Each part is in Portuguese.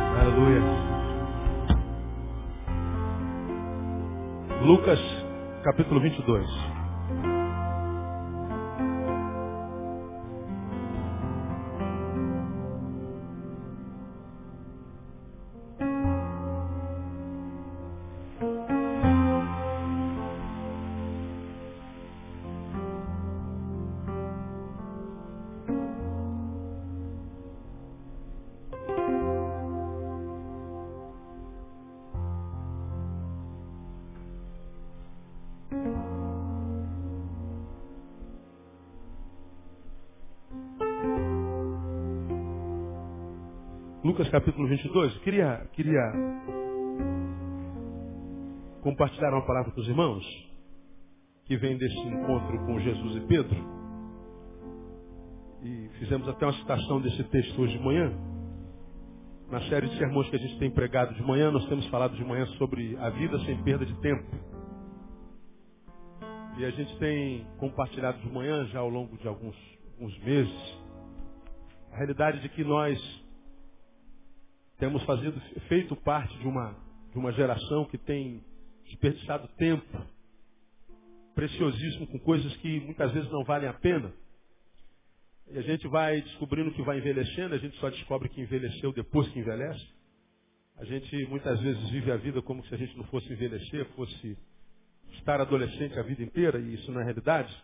Aleluia. Lucas, capítulo 22. Capítulo 22. Queria, queria compartilhar uma palavra com os irmãos que vem desse encontro com Jesus e Pedro. E fizemos até uma citação desse texto hoje de manhã. Na série de sermões que a gente tem pregado de manhã, nós temos falado de manhã sobre a vida sem perda de tempo. E a gente tem compartilhado de manhã, já ao longo de alguns, alguns meses, a realidade de que nós temos fazido, feito parte de uma, de uma geração que tem desperdiçado tempo preciosíssimo com coisas que muitas vezes não valem a pena. E a gente vai descobrindo que vai envelhecendo, a gente só descobre que envelheceu depois que envelhece. A gente muitas vezes vive a vida como se a gente não fosse envelhecer, fosse estar adolescente a vida inteira, e isso não é realidade.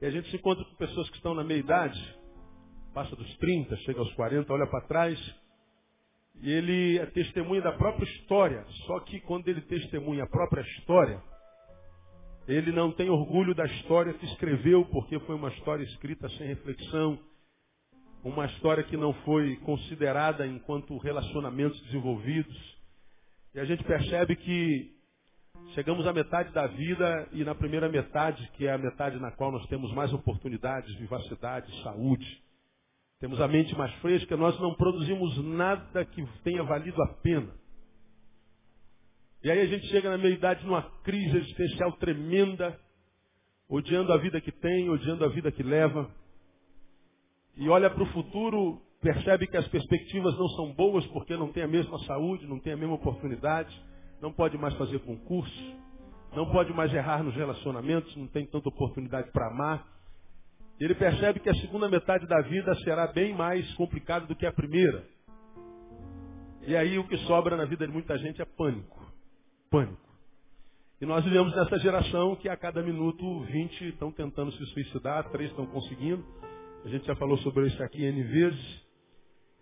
E a gente se encontra com pessoas que estão na meia idade, passa dos 30, chega aos 40, olha para trás e ele é testemunha da própria história. Só que quando ele testemunha a própria história, ele não tem orgulho da história que escreveu, porque foi uma história escrita sem reflexão, uma história que não foi considerada enquanto relacionamentos desenvolvidos. E a gente percebe que chegamos à metade da vida e na primeira metade, que é a metade na qual nós temos mais oportunidades, vivacidade, saúde, temos a mente mais fresca, nós não produzimos nada que tenha valido a pena. E aí a gente chega na meia-idade numa crise existencial tremenda, odiando a vida que tem, odiando a vida que leva. E olha para o futuro, percebe que as perspectivas não são boas porque não tem a mesma saúde, não tem a mesma oportunidade, não pode mais fazer concurso, não pode mais errar nos relacionamentos, não tem tanta oportunidade para amar. Ele percebe que a segunda metade da vida será bem mais complicada do que a primeira. E aí o que sobra na vida de muita gente é pânico. Pânico. E nós vivemos nessa geração que a cada minuto 20 estão tentando se suicidar, três estão conseguindo. A gente já falou sobre isso aqui N vezes.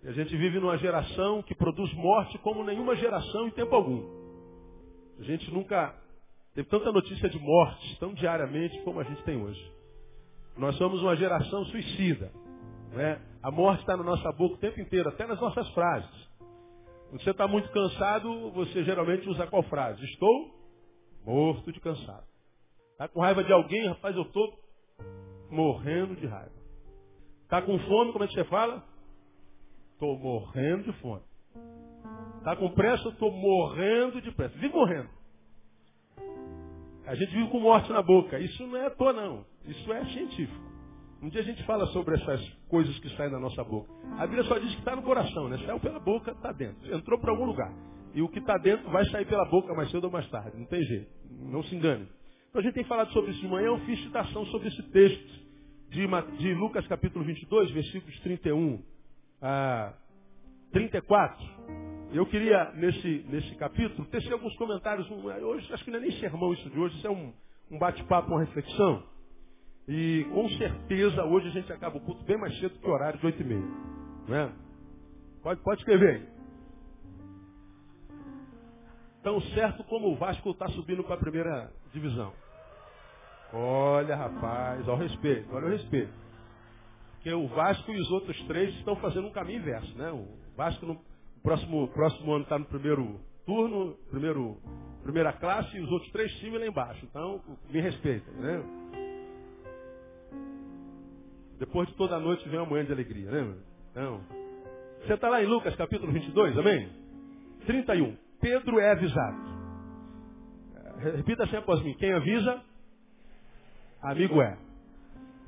E a gente vive numa geração que produz morte como nenhuma geração em tempo algum. A gente nunca teve tanta notícia de mortes tão diariamente como a gente tem hoje. Nós somos uma geração suicida. Né? A morte está na nossa boca o tempo inteiro, até nas nossas frases. Quando você está muito cansado, você geralmente usa qual frase? Estou morto de cansado. Está com raiva de alguém? Rapaz, eu estou morrendo de raiva. Está com fome? Como é que você fala? Estou morrendo de fome. Está com pressa? Estou morrendo de pressa. Vive morrendo. A gente vive com morte na boca. Isso não é à toa, não. Isso é científico. Um dia a gente fala sobre essas coisas que saem da nossa boca. A Bíblia só diz que está no coração, né? Saiu pela boca, está dentro. Entrou para algum lugar. E o que está dentro vai sair pela boca mais cedo ou mais tarde. Não tem jeito. Não se engane. Então a gente tem falado sobre isso de manhã. Eu fiz citação sobre esse texto de, de Lucas capítulo 22, versículos 31 a 34. Eu queria, nesse, nesse capítulo, tecer alguns comentários. Hoje, acho que não é nem sermão isso de hoje. Isso é um, um bate-papo, uma reflexão. E com certeza hoje a gente acaba o culto bem mais cedo que o horário de 8 e meia. Não é? Pode, pode escrever aí. Tão certo como o Vasco está subindo para a primeira divisão. Olha, rapaz, olha o respeito, olha o respeito. Porque o Vasco e os outros três estão fazendo um caminho inverso, né? O Vasco no próximo, próximo ano está no primeiro turno, primeiro, primeira classe, e os outros três times lá embaixo. Então, me respeita, né? Depois de toda a noite vem uma manhã de alegria, né? Então, você está lá em Lucas capítulo 22, amém? 31. Pedro é avisado. Repita sempre após mim. Quem avisa, amigo é.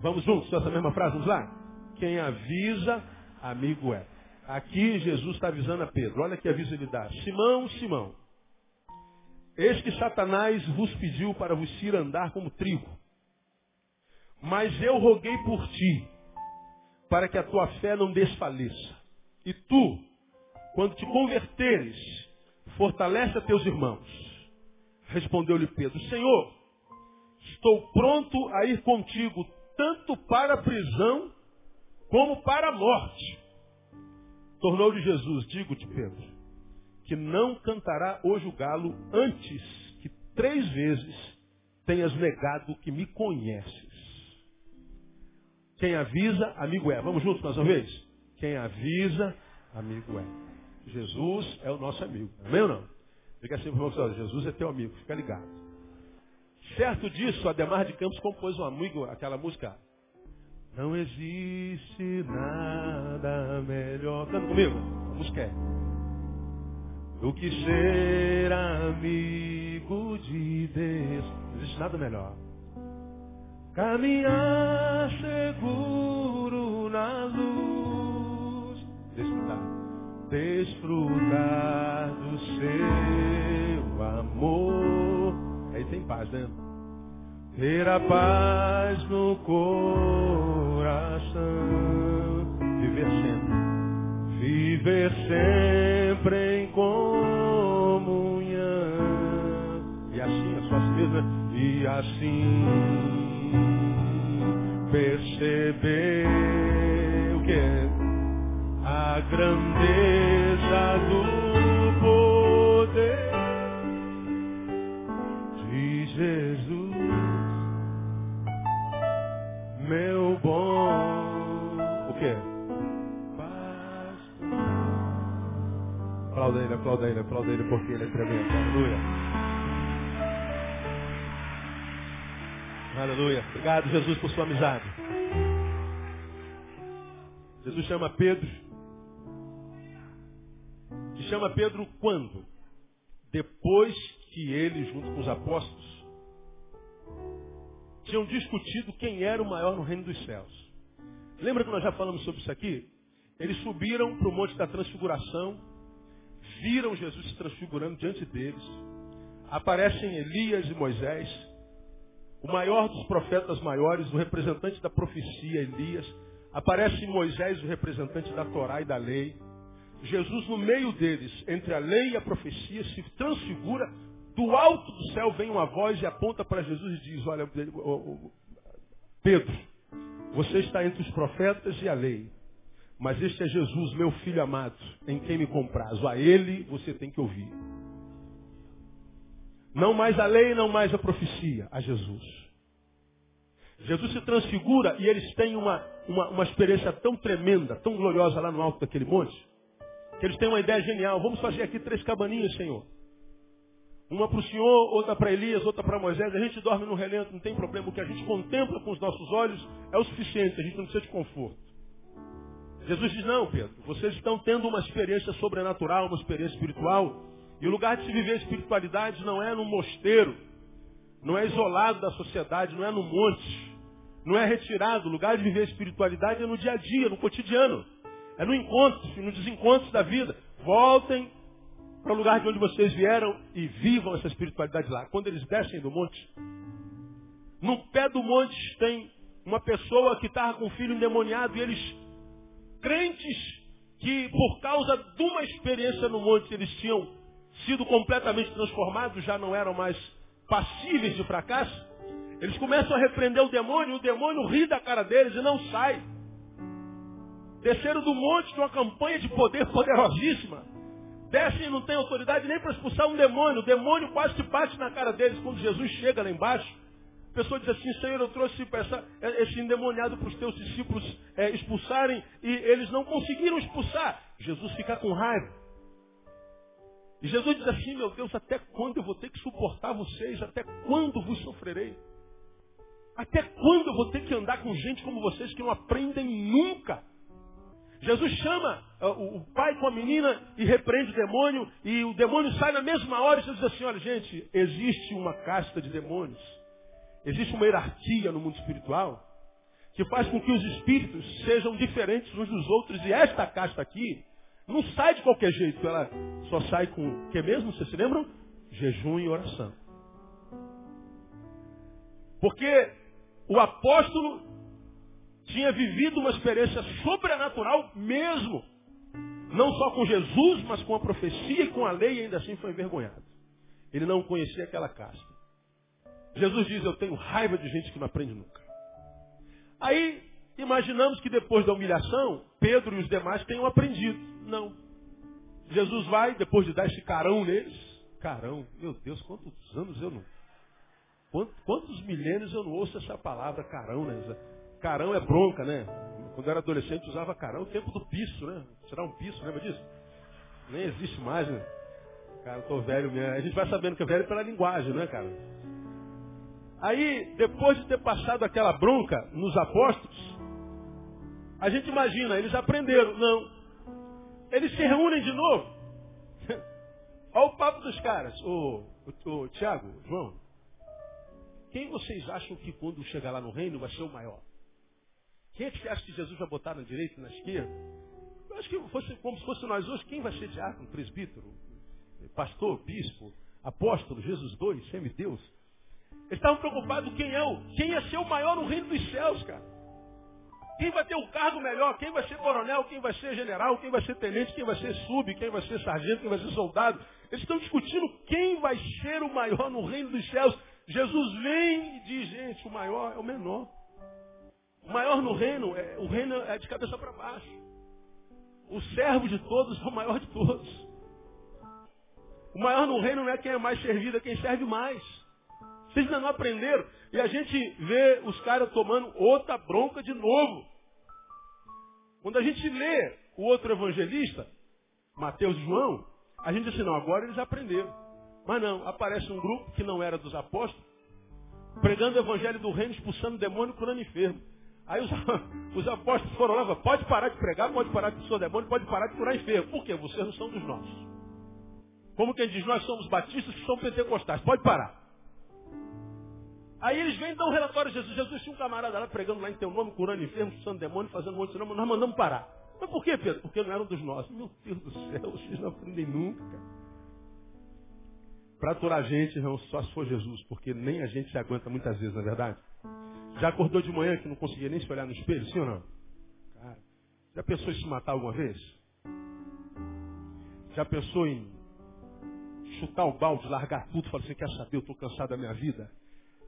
Vamos juntos essa mesma frase? Vamos lá? Quem avisa, amigo é. Aqui Jesus está avisando a Pedro. Olha que aviso ele dá. Simão, Simão. Eis que Satanás vos pediu para vos ir andar como trigo. Mas eu roguei por ti, para que a tua fé não desfaleça. E tu, quando te converteres, fortalece a teus irmãos. Respondeu-lhe Pedro, Senhor, estou pronto a ir contigo, tanto para a prisão, como para a morte. Tornou-lhe Jesus, digo-te, Pedro, que não cantará hoje o galo antes que três vezes tenhas negado que me conheces. Quem avisa, amigo é. Vamos juntos mais uma vez? Quem avisa, amigo é. Jesus é o nosso amigo. Amém ou não? Fica assim, irmão, Jesus é teu amigo, fica ligado. Certo disso, Ademar de Campos compôs um amigo, aquela música. Não existe nada melhor. Canta comigo. A música é do que ser amigo de Deus. Não existe nada melhor. Caminhar seguro na luz. Desfrutar. Desfrutar do seu amor. Aí tem paz, né? Ter a paz no coração. Viver sempre. Viver sempre em comunhão. E assim, a suas mesmas. E assim perceber o que é a grandeza do poder de Jesus, meu bom. O que? Pastor. Aplauda ele, aplauda ele, aplauda ele, porque ele é tremendo. Aleluia. Aleluia. Obrigado, Jesus, por sua amizade. Jesus chama Pedro. E chama Pedro quando? Depois que ele, junto com os apóstolos, tinham discutido quem era o maior no reino dos céus. Lembra que nós já falamos sobre isso aqui? Eles subiram para o Monte da Transfiguração, viram Jesus se transfigurando diante deles. Aparecem Elias e Moisés o maior dos profetas maiores, o representante da profecia, Elias. Aparece Moisés, o representante da Torá e da lei. Jesus, no meio deles, entre a lei e a profecia, se transfigura. Do alto do céu vem uma voz e aponta para Jesus e diz: Olha, Pedro, você está entre os profetas e a lei. Mas este é Jesus, meu filho amado, em quem me compraz. A ele você tem que ouvir. Não mais a lei, não mais a profecia, a Jesus. Jesus se transfigura e eles têm uma, uma, uma experiência tão tremenda, tão gloriosa lá no alto daquele monte, que eles têm uma ideia genial. Vamos fazer aqui três cabaninhas, Senhor. Uma para o Senhor, outra para Elias, outra para Moisés. A gente dorme no relento, não tem problema. O que a gente contempla com os nossos olhos é o suficiente, a gente não precisa de conforto. Jesus diz, não, Pedro, vocês estão tendo uma experiência sobrenatural, uma experiência espiritual, e o lugar de se viver espiritualidade não é no mosteiro, não é isolado da sociedade, não é no monte, não é retirado. O lugar de viver espiritualidade é no dia a dia, no cotidiano. É no encontro, nos desencontros da vida. Voltem para o lugar de onde vocês vieram e vivam essa espiritualidade lá. Quando eles descem do monte, no pé do monte tem uma pessoa que estava com um filho endemoniado e eles, crentes, que por causa de uma experiência no monte eles tinham sido completamente transformados, já não eram mais passíveis de fracasso, eles começam a repreender o demônio, e o demônio ri da cara deles e não sai. Desceram do monte de uma campanha de poder poderosíssima. Descem e não tem autoridade nem para expulsar um demônio. O demônio quase se bate na cara deles quando Jesus chega lá embaixo. A pessoa diz assim, Senhor, eu trouxe essa, esse endemoniado para os teus discípulos é, expulsarem e eles não conseguiram expulsar. Jesus fica com raiva. E Jesus diz assim, meu Deus, até quando eu vou ter que suportar vocês? Até quando vos sofrerei? Até quando eu vou ter que andar com gente como vocês que não aprendem nunca? Jesus chama uh, o pai com a menina e repreende o demônio, e o demônio sai na mesma hora e Jesus diz assim, olha gente, existe uma casta de demônios, existe uma hierarquia no mundo espiritual, que faz com que os espíritos sejam diferentes uns dos outros. E esta casta aqui não sai de qualquer jeito, ela só sai com o que mesmo? Vocês se lembram? Jejum e oração. Porque o apóstolo tinha vivido uma experiência sobrenatural mesmo. Não só com Jesus, mas com a profecia e com a lei, e ainda assim foi envergonhado. Ele não conhecia aquela casta. Jesus diz, eu tenho raiva de gente que não aprende nunca. Aí, imaginamos que depois da humilhação, Pedro e os demais tenham aprendido. Não. Jesus vai, depois de dar esse carão neles, carão, meu Deus, quantos anos eu não. Quantos, quantos milênios eu não ouço essa palavra carão, né? Carão é bronca, né? Quando eu era adolescente usava carão, o tempo do piso, né? Tirar um piso, lembra disso? Nem existe mais, né? Cara, eu tô velho mesmo. A gente vai sabendo que é velho pela linguagem, né, cara? Aí, depois de ter passado aquela bronca nos apóstolos, a gente imagina, eles aprenderam. Não. Eles se reúnem de novo. Olha o papo dos caras. Ô, ô, ô, Tiago, João, quem vocês acham que quando chegar lá no reino vai ser o maior? Quem é que acha que Jesus vai botar na direita e na esquerda? Eu acho que fosse, como se fosse nós hoje, quem vai ser diácono, presbítero, pastor, bispo, apóstolo, Jesus dois, semideus? Eles estavam preocupados quem é o, quem ia ser o maior no reino dos céus, cara. Quem vai ter o um cargo melhor, quem vai ser coronel, quem vai ser general, quem vai ser tenente, quem vai ser sub, quem vai ser sargento, quem vai ser soldado. Eles estão discutindo quem vai ser o maior no reino dos céus. Jesus vem e diz, gente, o maior é o menor. O maior no reino, é, o reino é de cabeça para baixo. O servo de todos é o maior de todos. O maior no reino não é quem é mais servido, é quem serve mais. Vocês ainda não aprenderam. E a gente vê os caras tomando outra bronca de novo. Quando a gente lê o outro evangelista, Mateus e João, a gente diz assim, não, agora eles aprenderam. Mas não, aparece um grupo que não era dos apóstolos, pregando o evangelho do reino, expulsando demônio, curando enfermo. Aí os, os apóstolos foram lá, pode parar de pregar, pode parar de expulsar demônio, pode parar de curar enfermo. Por quê? Vocês não são dos nossos. Como quem diz, nós somos batistas que são pentecostais. Pode parar. Aí eles vêm e dão um relatório a Jesus. Jesus tinha um camarada lá pregando lá em teu nome, curando enfermos, expulsando demônio, fazendo um monte de nome. Nós mandamos parar. Mas por quê, Pedro? Porque não eram dos nossos. Meu Deus do céu, vocês não aprendem nunca. Para aturar a gente, não, só se for Jesus, porque nem a gente se aguenta muitas vezes, na é verdade. Já acordou de manhã que não conseguia nem se olhar no espelho, sim ou não? Cara, já pensou em se matar alguma vez? Já pensou em chutar o balde, largar tudo, falar assim, quer saber, eu estou cansado da minha vida?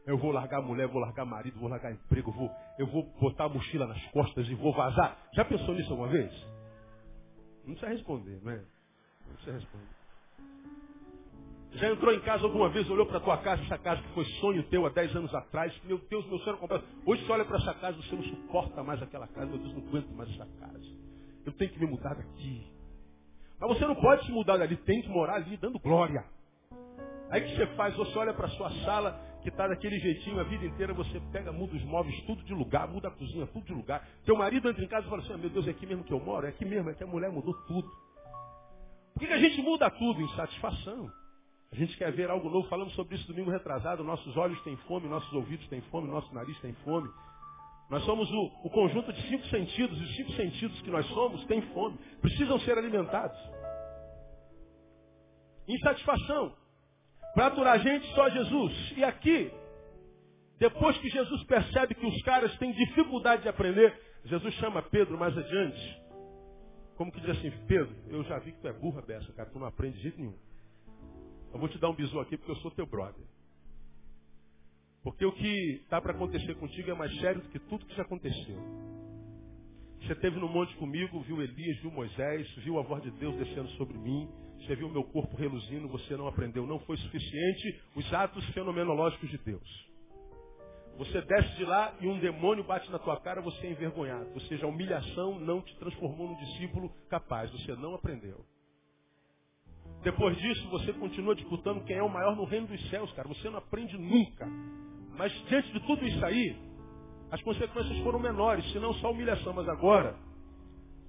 Eu vou largar mulher, vou largar marido, vou largar emprego, vou, eu vou botar a mochila nas costas e vou vazar. Já pensou nisso alguma vez? Não precisa responder, né? Não precisa responder. Já entrou em casa alguma vez, olhou para tua casa, essa casa que foi sonho teu há 10 anos atrás. Meu Deus, meu sonho completo. Hoje você olha para essa casa, você não suporta mais aquela casa. Meu Deus, não aguento mais essa casa. Eu tenho que me mudar daqui. Mas você não pode se mudar dali, tem que morar ali dando glória. Aí o que você faz? Você olha para sua sala, que está daquele jeitinho a vida inteira, você pega, muda os móveis, tudo de lugar, muda a cozinha, tudo de lugar. Teu marido entra em casa e fala assim, ah, meu Deus, é aqui mesmo que eu moro, é aqui mesmo, é que a mulher mudou tudo. Por que, que a gente muda tudo? Insatisfação. A gente quer ver algo novo, falamos sobre isso domingo retrasado, nossos olhos têm fome, nossos ouvidos têm fome, nosso nariz tem fome. Nós somos o, o conjunto de cinco sentidos, e os cinco sentidos que nós somos têm fome, precisam ser alimentados. Insatisfação. Para aturar a gente, só Jesus. E aqui, depois que Jesus percebe que os caras têm dificuldade de aprender, Jesus chama Pedro mais adiante. Como que diz assim, Pedro, eu já vi que tu é burra beça, cara, tu não aprende de jeito nenhum. Eu vou te dar um bisu aqui porque eu sou teu brother. Porque o que está para acontecer contigo é mais sério do que tudo que já aconteceu. Você esteve no monte comigo, viu Elias, viu Moisés, viu a voz de Deus descendo sobre mim, você viu meu corpo reluzindo, você não aprendeu. Não foi suficiente os atos fenomenológicos de Deus. Você desce de lá e um demônio bate na tua cara, você é envergonhado. Ou seja, a humilhação não te transformou num discípulo capaz. Você não aprendeu. Depois disso, você continua disputando quem é o maior no reino dos céus, cara. Você não aprende nunca. Mas diante de tudo isso aí, as consequências foram menores, senão só humilhação. Mas agora,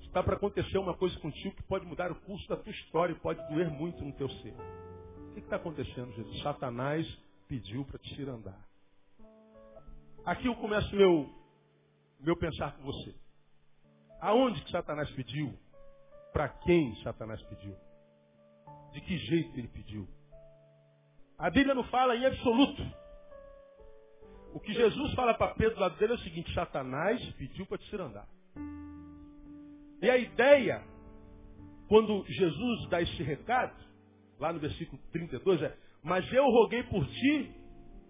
está para acontecer uma coisa contigo que pode mudar o curso da tua história e pode doer muito no teu ser. O que está acontecendo, Jesus? Satanás pediu para te tirar andar. Aqui eu começo meu, meu pensar com você. Aonde que Satanás pediu? Para quem Satanás pediu? De que jeito ele pediu? A Bíblia não fala em absoluto. O que Jesus fala para Pedro do lado dele é o seguinte: Satanás pediu para te andar. E a ideia, quando Jesus dá esse recado, lá no versículo 32, é: Mas eu roguei por ti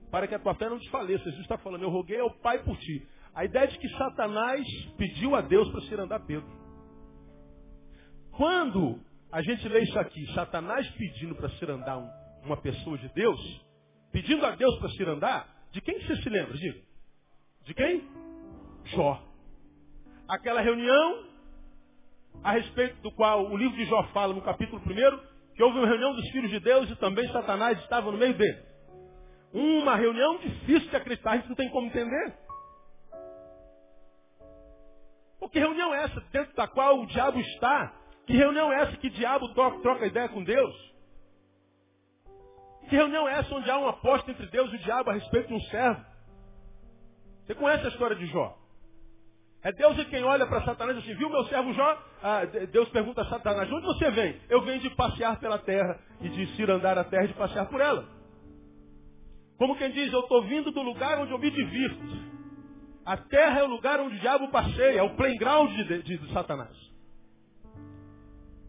para que a tua fé não desfaleça. Jesus está falando: Eu roguei ao Pai por ti. A ideia é de que Satanás pediu a Deus para andar Pedro. Quando a gente lê isso aqui, Satanás pedindo para andar um, uma pessoa de Deus, pedindo a Deus para andar, de quem você se lembra? Diga. De quem? Jó. Aquela reunião a respeito do qual o livro de Jó fala no capítulo 1, que houve uma reunião dos filhos de Deus e também Satanás estava no meio dele. Uma reunião difícil de acreditar, a gente não tem como entender. Pô, que reunião é essa dentro da qual o diabo está? Que reunião é essa que o diabo troca, troca ideia com Deus? Que reunião é essa onde há uma aposta entre Deus e o diabo a respeito de um servo? Você conhece a história de Jó? É Deus quem olha para Satanás e diz assim, viu meu servo Jó? Ah, Deus pergunta a Satanás, de onde você vem? Eu venho de passear pela terra e de ir andar a terra e de passear por ela. Como quem diz, eu estou vindo do lugar onde eu me divirto. A terra é o lugar onde o diabo passeia, é o playground de, de, de Satanás.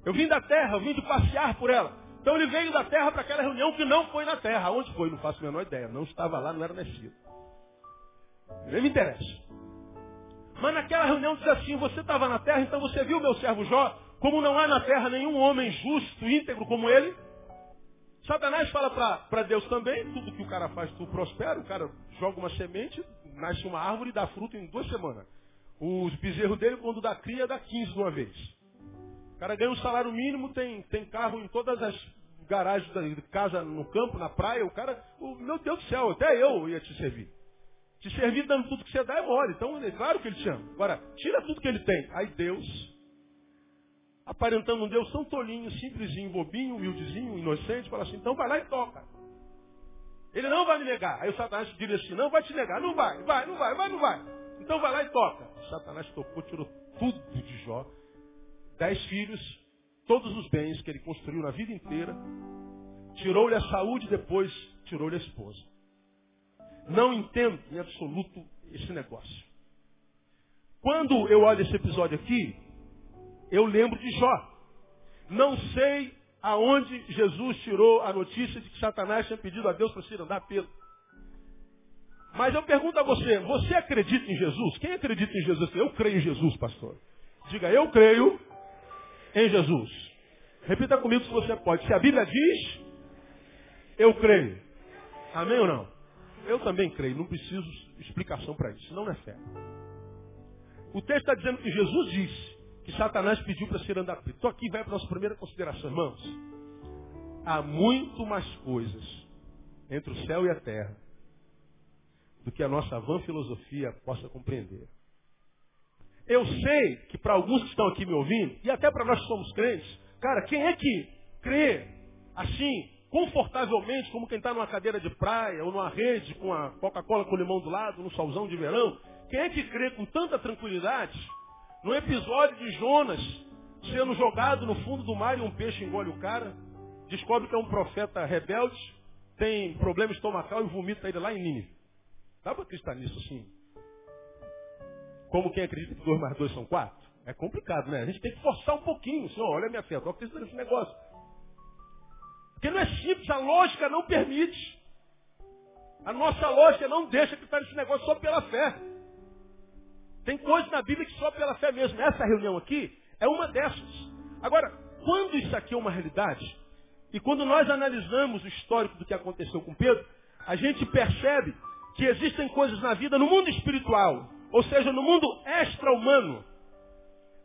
Eu vim da terra, eu vim de passear por ela. Então ele veio da terra para aquela reunião que não foi na terra. Onde foi? Não faço a menor ideia. Não estava lá, não era nascido. Nem me interessa. Mas naquela reunião diz assim, você estava na terra, então você viu meu servo Jó, como não há na terra nenhum homem justo, íntegro como ele. Satanás fala para Deus também, tudo que o cara faz, tu prospera, o cara joga uma semente, nasce uma árvore e dá fruto em duas semanas. Os bezerros dele, quando dá cria, dá 15 de uma vez. O cara ganha um salário mínimo, tem, tem carro em todas as garagens da casa, no campo, na praia. O cara, o, meu Deus do céu, até eu ia te servir. Te servir dando tudo que você dá é mole. Então, é claro que ele te ama. Agora, tira tudo que ele tem. Aí Deus, aparentando um Deus tão tolinho, simplesinho, bobinho, humildezinho, inocente, fala assim, então vai lá e toca. Ele não vai me negar. Aí o Satanás diria assim, não vai te negar. Não vai, vai, não vai, vai, não vai. Então vai lá e toca. O Satanás tocou, tirou tudo de Jó dez filhos, todos os bens que ele construiu na vida inteira, tirou-lhe a saúde e depois tirou-lhe a esposa. Não entendo em absoluto esse negócio. Quando eu olho esse episódio aqui, eu lembro de Jó. Não sei aonde Jesus tirou a notícia de que Satanás tinha pedido a Deus para se andar Pedro. Mas eu pergunto a você, você acredita em Jesus? Quem acredita em Jesus? Eu creio em Jesus, pastor. Diga, eu creio em Jesus. Repita comigo se você pode. Se a Bíblia diz, eu creio. Amém ou não? Eu também creio, não preciso explicação para isso, não é fé. O texto está dizendo que Jesus disse que Satanás pediu para ser andar Estou aqui vai para a nossa primeira consideração, irmãos. Há muito mais coisas entre o céu e a terra do que a nossa vã filosofia possa compreender. Eu sei que para alguns que estão aqui me ouvindo, e até para nós que somos crentes, cara, quem é que crê assim, confortavelmente, como quem está numa cadeira de praia ou numa rede com a Coca-Cola com limão do lado, no solzão de verão, quem é que crê com tanta tranquilidade no episódio de Jonas sendo jogado no fundo do mar e um peixe engole o cara, descobre que é um profeta rebelde, tem problema estomacal e vomita ele lá em Nínive. Dá para acreditar nisso assim? Como quem acredita que dois mais dois são quatro? É complicado, né? A gente tem que forçar um pouquinho. Senhor, olha minha fé, estou acreditando nesse negócio. Porque não é simples, a lógica não permite. A nossa lógica não deixa que está nesse negócio só pela fé. Tem coisas na Bíblia que só pela fé mesmo. Essa reunião aqui é uma dessas. Agora, quando isso aqui é uma realidade, e quando nós analisamos o histórico do que aconteceu com Pedro, a gente percebe que existem coisas na vida, no mundo espiritual, ou seja, no mundo extra-humano,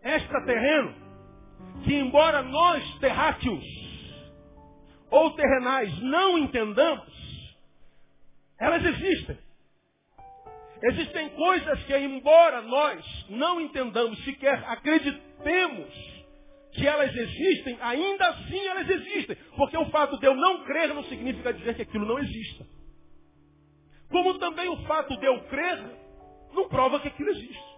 extraterreno, que embora nós, terráqueos ou terrenais, não entendamos, elas existem. Existem coisas que, embora nós não entendamos, sequer acreditemos que elas existem, ainda assim elas existem. Porque o fato de eu não crer não significa dizer que aquilo não exista. Como também o fato de eu crer não prova que aquilo existe.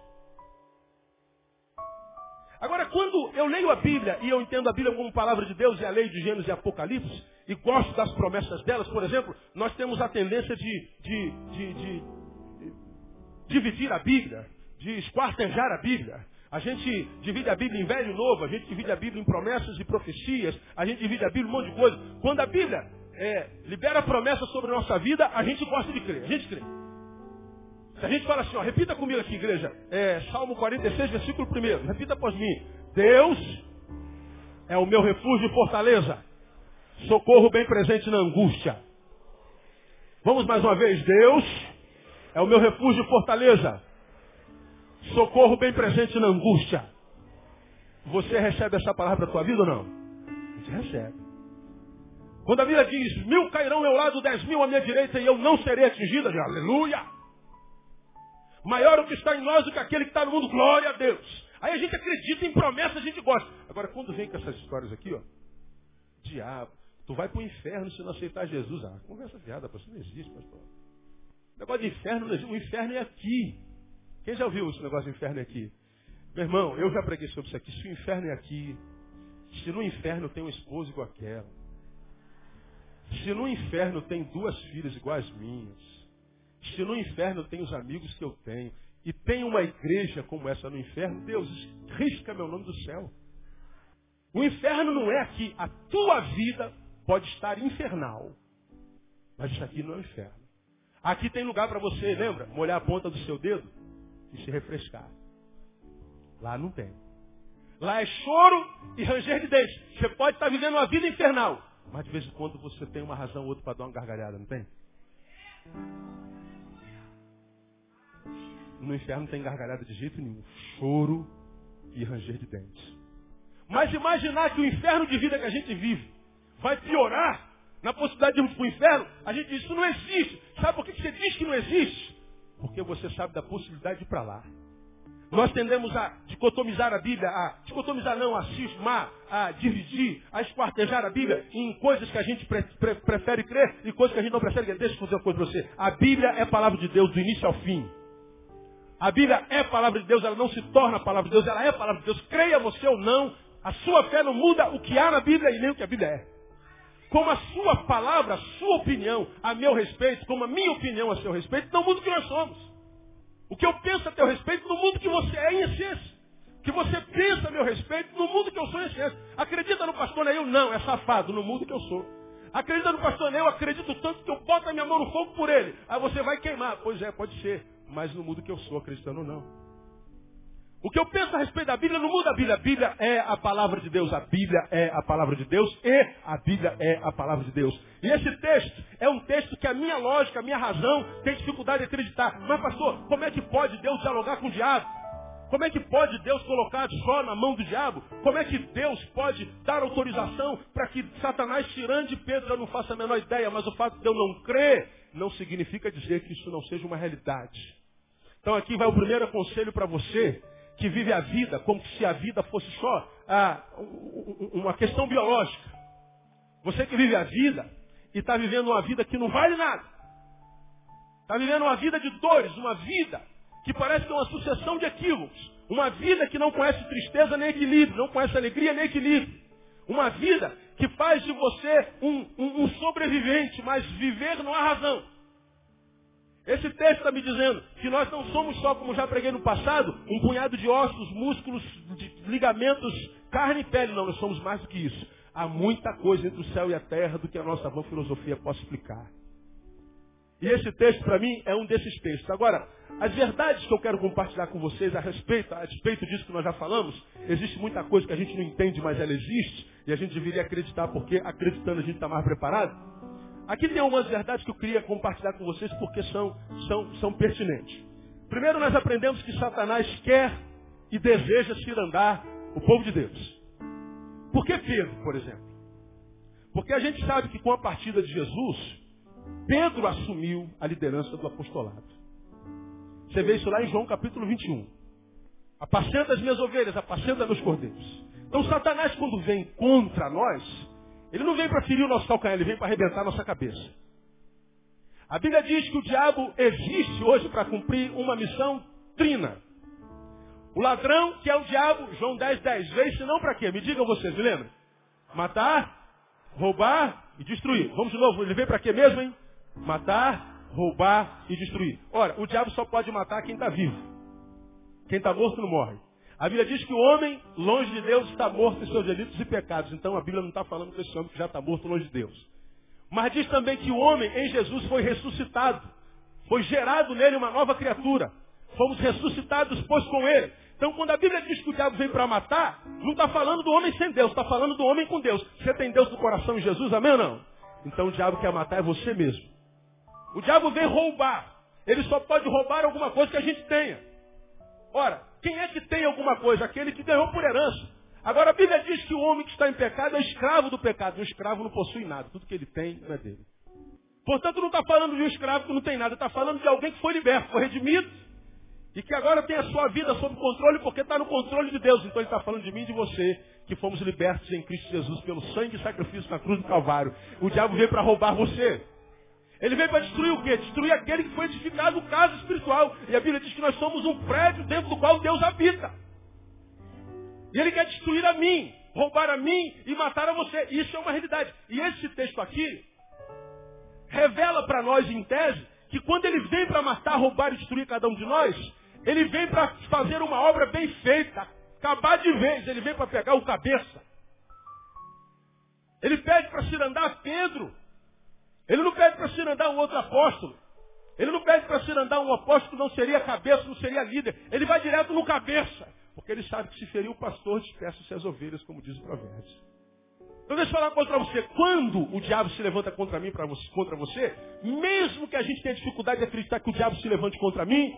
Agora, quando eu leio a Bíblia e eu entendo a Bíblia como palavra de Deus e a lei de Gênesis e Apocalipse, e gosto das promessas delas, por exemplo, nós temos a tendência de, de, de, de dividir a Bíblia, de esquartejar a Bíblia. A gente divide a Bíblia em velho e novo, a gente divide a Bíblia em promessas e profecias, a gente divide a Bíblia em um monte de coisa. Quando a Bíblia é, libera promessas sobre a nossa vida, a gente gosta de crer, a gente crê. Se a gente fala assim, ó, repita comigo aqui, igreja, é, Salmo 46, versículo 1, repita após mim. Deus é o meu refúgio e fortaleza, socorro bem presente na angústia. Vamos mais uma vez, Deus é o meu refúgio e fortaleza, socorro bem presente na angústia. Você recebe essa palavra para a tua vida ou não? Gente recebe. Quando a Bíblia diz, mil cairão ao meu lado, dez mil à minha direita, e eu não serei atingida, aleluia! Maior o que está em nós do que aquele que está no mundo. Glória a Deus. Aí a gente acredita em promessas, a gente gosta. Agora, quando vem com essas histórias aqui, ó. Diabo, tu vai para o inferno se não aceitar Jesus. Ah, conversa viada, pastor. Não existe, pastor. O negócio de inferno não existe. O inferno é aqui. Quem já ouviu esse negócio de inferno é aqui? Meu irmão, eu já preguei sobre isso aqui. Se o inferno é aqui, se no inferno tem um esposo igual aquela, se no inferno tem duas filhas iguais minhas, se no inferno tem os amigos que eu tenho, e tem uma igreja como essa no inferno, Deus, risca meu nome do céu. O inferno não é aqui. A tua vida pode estar infernal. Mas isso aqui não é o inferno. Aqui tem lugar para você, lembra? Molhar a ponta do seu dedo e se refrescar. Lá não tem. Lá é choro e ranger de dentes. Você pode estar vivendo uma vida infernal. Mas de vez em quando você tem uma razão ou outra para dar uma gargalhada, não tem? No inferno tem gargalhada de jeito nenhum. Choro e ranger de dentes. Mas imaginar que o inferno de vida que a gente vive vai piorar na possibilidade de irmos para o inferno, a gente diz, isso não existe. Sabe por que você diz que não existe? Porque você sabe da possibilidade de ir para lá. Nós tendemos a dicotomizar a Bíblia, a dicotomizar não, a cismar, a dividir, a esquartejar a Bíblia em coisas que a gente pre pre prefere crer e coisas que a gente não prefere crer. Deixa eu fazer uma coisa para você. A Bíblia é a palavra de Deus do início ao fim. A Bíblia é palavra de Deus, ela não se torna palavra de Deus, ela é palavra de Deus. Creia você ou não, a sua fé não muda o que há na Bíblia e nem o que a Bíblia é. Como a sua palavra, a sua opinião a meu respeito, como a minha opinião a seu respeito, não muda o que nós somos. O que eu penso a teu respeito no mundo que você é em essência. O que você pensa a meu respeito no mundo que eu sou em essência. Acredita no pastor Neil? Não, é safado no mundo que eu sou. Acredita no pastor Neil? Acredito tanto que eu boto a minha mão no fogo por ele. Aí você vai queimar. Pois é, pode ser mas não muda o que eu sou, acreditando ou não. O que eu penso a respeito da Bíblia não muda a Bíblia. A Bíblia é a palavra de Deus. A Bíblia é a palavra de Deus e a Bíblia é a palavra de Deus. E esse texto é um texto que a minha lógica, a minha razão tem dificuldade de acreditar. Mas pastor, como é que pode Deus dialogar com o diabo? Como é que pode Deus colocar só na mão do diabo? Como é que Deus pode dar autorização para que Satanás tirando de Pedro eu não faça a menor ideia, mas o fato de eu não crer não significa dizer que isso não seja uma realidade. Então aqui vai o primeiro conselho para você que vive a vida como se a vida fosse só ah, uma questão biológica. Você que vive a vida e está vivendo uma vida que não vale nada. Está vivendo uma vida de dores, uma vida que parece que é uma sucessão de equívocos. Uma vida que não conhece tristeza nem equilíbrio, não conhece alegria nem equilíbrio. Uma vida que faz de você um, um, um sobrevivente, mas viver não há razão. Esse texto está me dizendo que nós não somos só, como já preguei no passado, um punhado de ossos, músculos, de ligamentos, carne e pele. Não, nós somos mais do que isso. Há muita coisa entre o céu e a terra do que a nossa vã filosofia possa explicar. E esse texto, para mim, é um desses textos. Agora, as verdades que eu quero compartilhar com vocês a respeito, a respeito disso que nós já falamos, existe muita coisa que a gente não entende, mas ela existe, e a gente deveria acreditar, porque acreditando a gente está mais preparado. Aqui tem algumas verdades que eu queria compartilhar com vocês porque são, são, são pertinentes. Primeiro, nós aprendemos que Satanás quer e deseja cirandar o povo de Deus. Por que Pedro, por exemplo? Porque a gente sabe que com a partida de Jesus, Pedro assumiu a liderança do apostolado. Você vê isso lá em João capítulo 21. Apacenta as minhas ovelhas, apacenta meus cordeiros. Então Satanás, quando vem contra nós, ele não vem para ferir o nosso calcanhar, ele vem para arrebentar a nossa cabeça. A Bíblia diz que o diabo existe hoje para cumprir uma missão trina. O ladrão, que é o diabo, João 10, 10. Veio senão para quê? Me digam vocês, me lembram? Matar, roubar e destruir. Vamos de novo, ele veio para quê mesmo, hein? Matar, roubar e destruir. Ora, o diabo só pode matar quem está vivo. Quem está morto não morre. A Bíblia diz que o homem, longe de Deus, está morto em seus delitos e pecados. Então a Bíblia não está falando com esse homem que já está morto longe de Deus. Mas diz também que o homem em Jesus foi ressuscitado. Foi gerado nele uma nova criatura. Fomos ressuscitados, pois, com ele. Então, quando a Bíblia diz que o diabo vem para matar, não está falando do homem sem Deus, está falando do homem com Deus. Você tem Deus no coração em Jesus, amém ou não? Então o diabo quer matar é você mesmo. O diabo vem roubar. Ele só pode roubar alguma coisa que a gente tenha. Ora, quem é que tem alguma coisa? Aquele que ganhou por herança. Agora a Bíblia diz que o homem que está em pecado é escravo do pecado. O escravo não possui nada. Tudo que ele tem não é dele. Portanto, não está falando de um escravo que não tem nada. Está falando de alguém que foi liberto, foi redimido. E que agora tem a sua vida sob controle porque está no controle de Deus. Então ele está falando de mim e de você, que fomos libertos em Cristo Jesus pelo sangue e sacrifício na cruz do Calvário. O diabo veio para roubar você. Ele veio para destruir o quê? Destruir aquele que foi edificado, o caso espiritual. E a Bíblia diz que nós somos um prédio dentro do qual Deus habita. E ele quer destruir a mim, roubar a mim e matar a você. Isso é uma realidade. E esse texto aqui revela para nós, em tese, que quando ele vem para matar, roubar e destruir cada um de nós, ele vem para fazer uma obra bem feita, acabar de vez, ele vem para pegar o cabeça. Ele pede para se andar Pedro, ele não pede para se andar um outro apóstolo. Ele não pede para se andar um apóstolo que não seria cabeça, não seria líder. Ele vai direto no cabeça. Porque ele sabe que se ferir o pastor, dispersa-se as ovelhas, como diz o provérbio. Então deixa eu falar para você. Quando o diabo se levanta contra mim, você, contra você, mesmo que a gente tenha dificuldade de acreditar que o diabo se levante contra mim,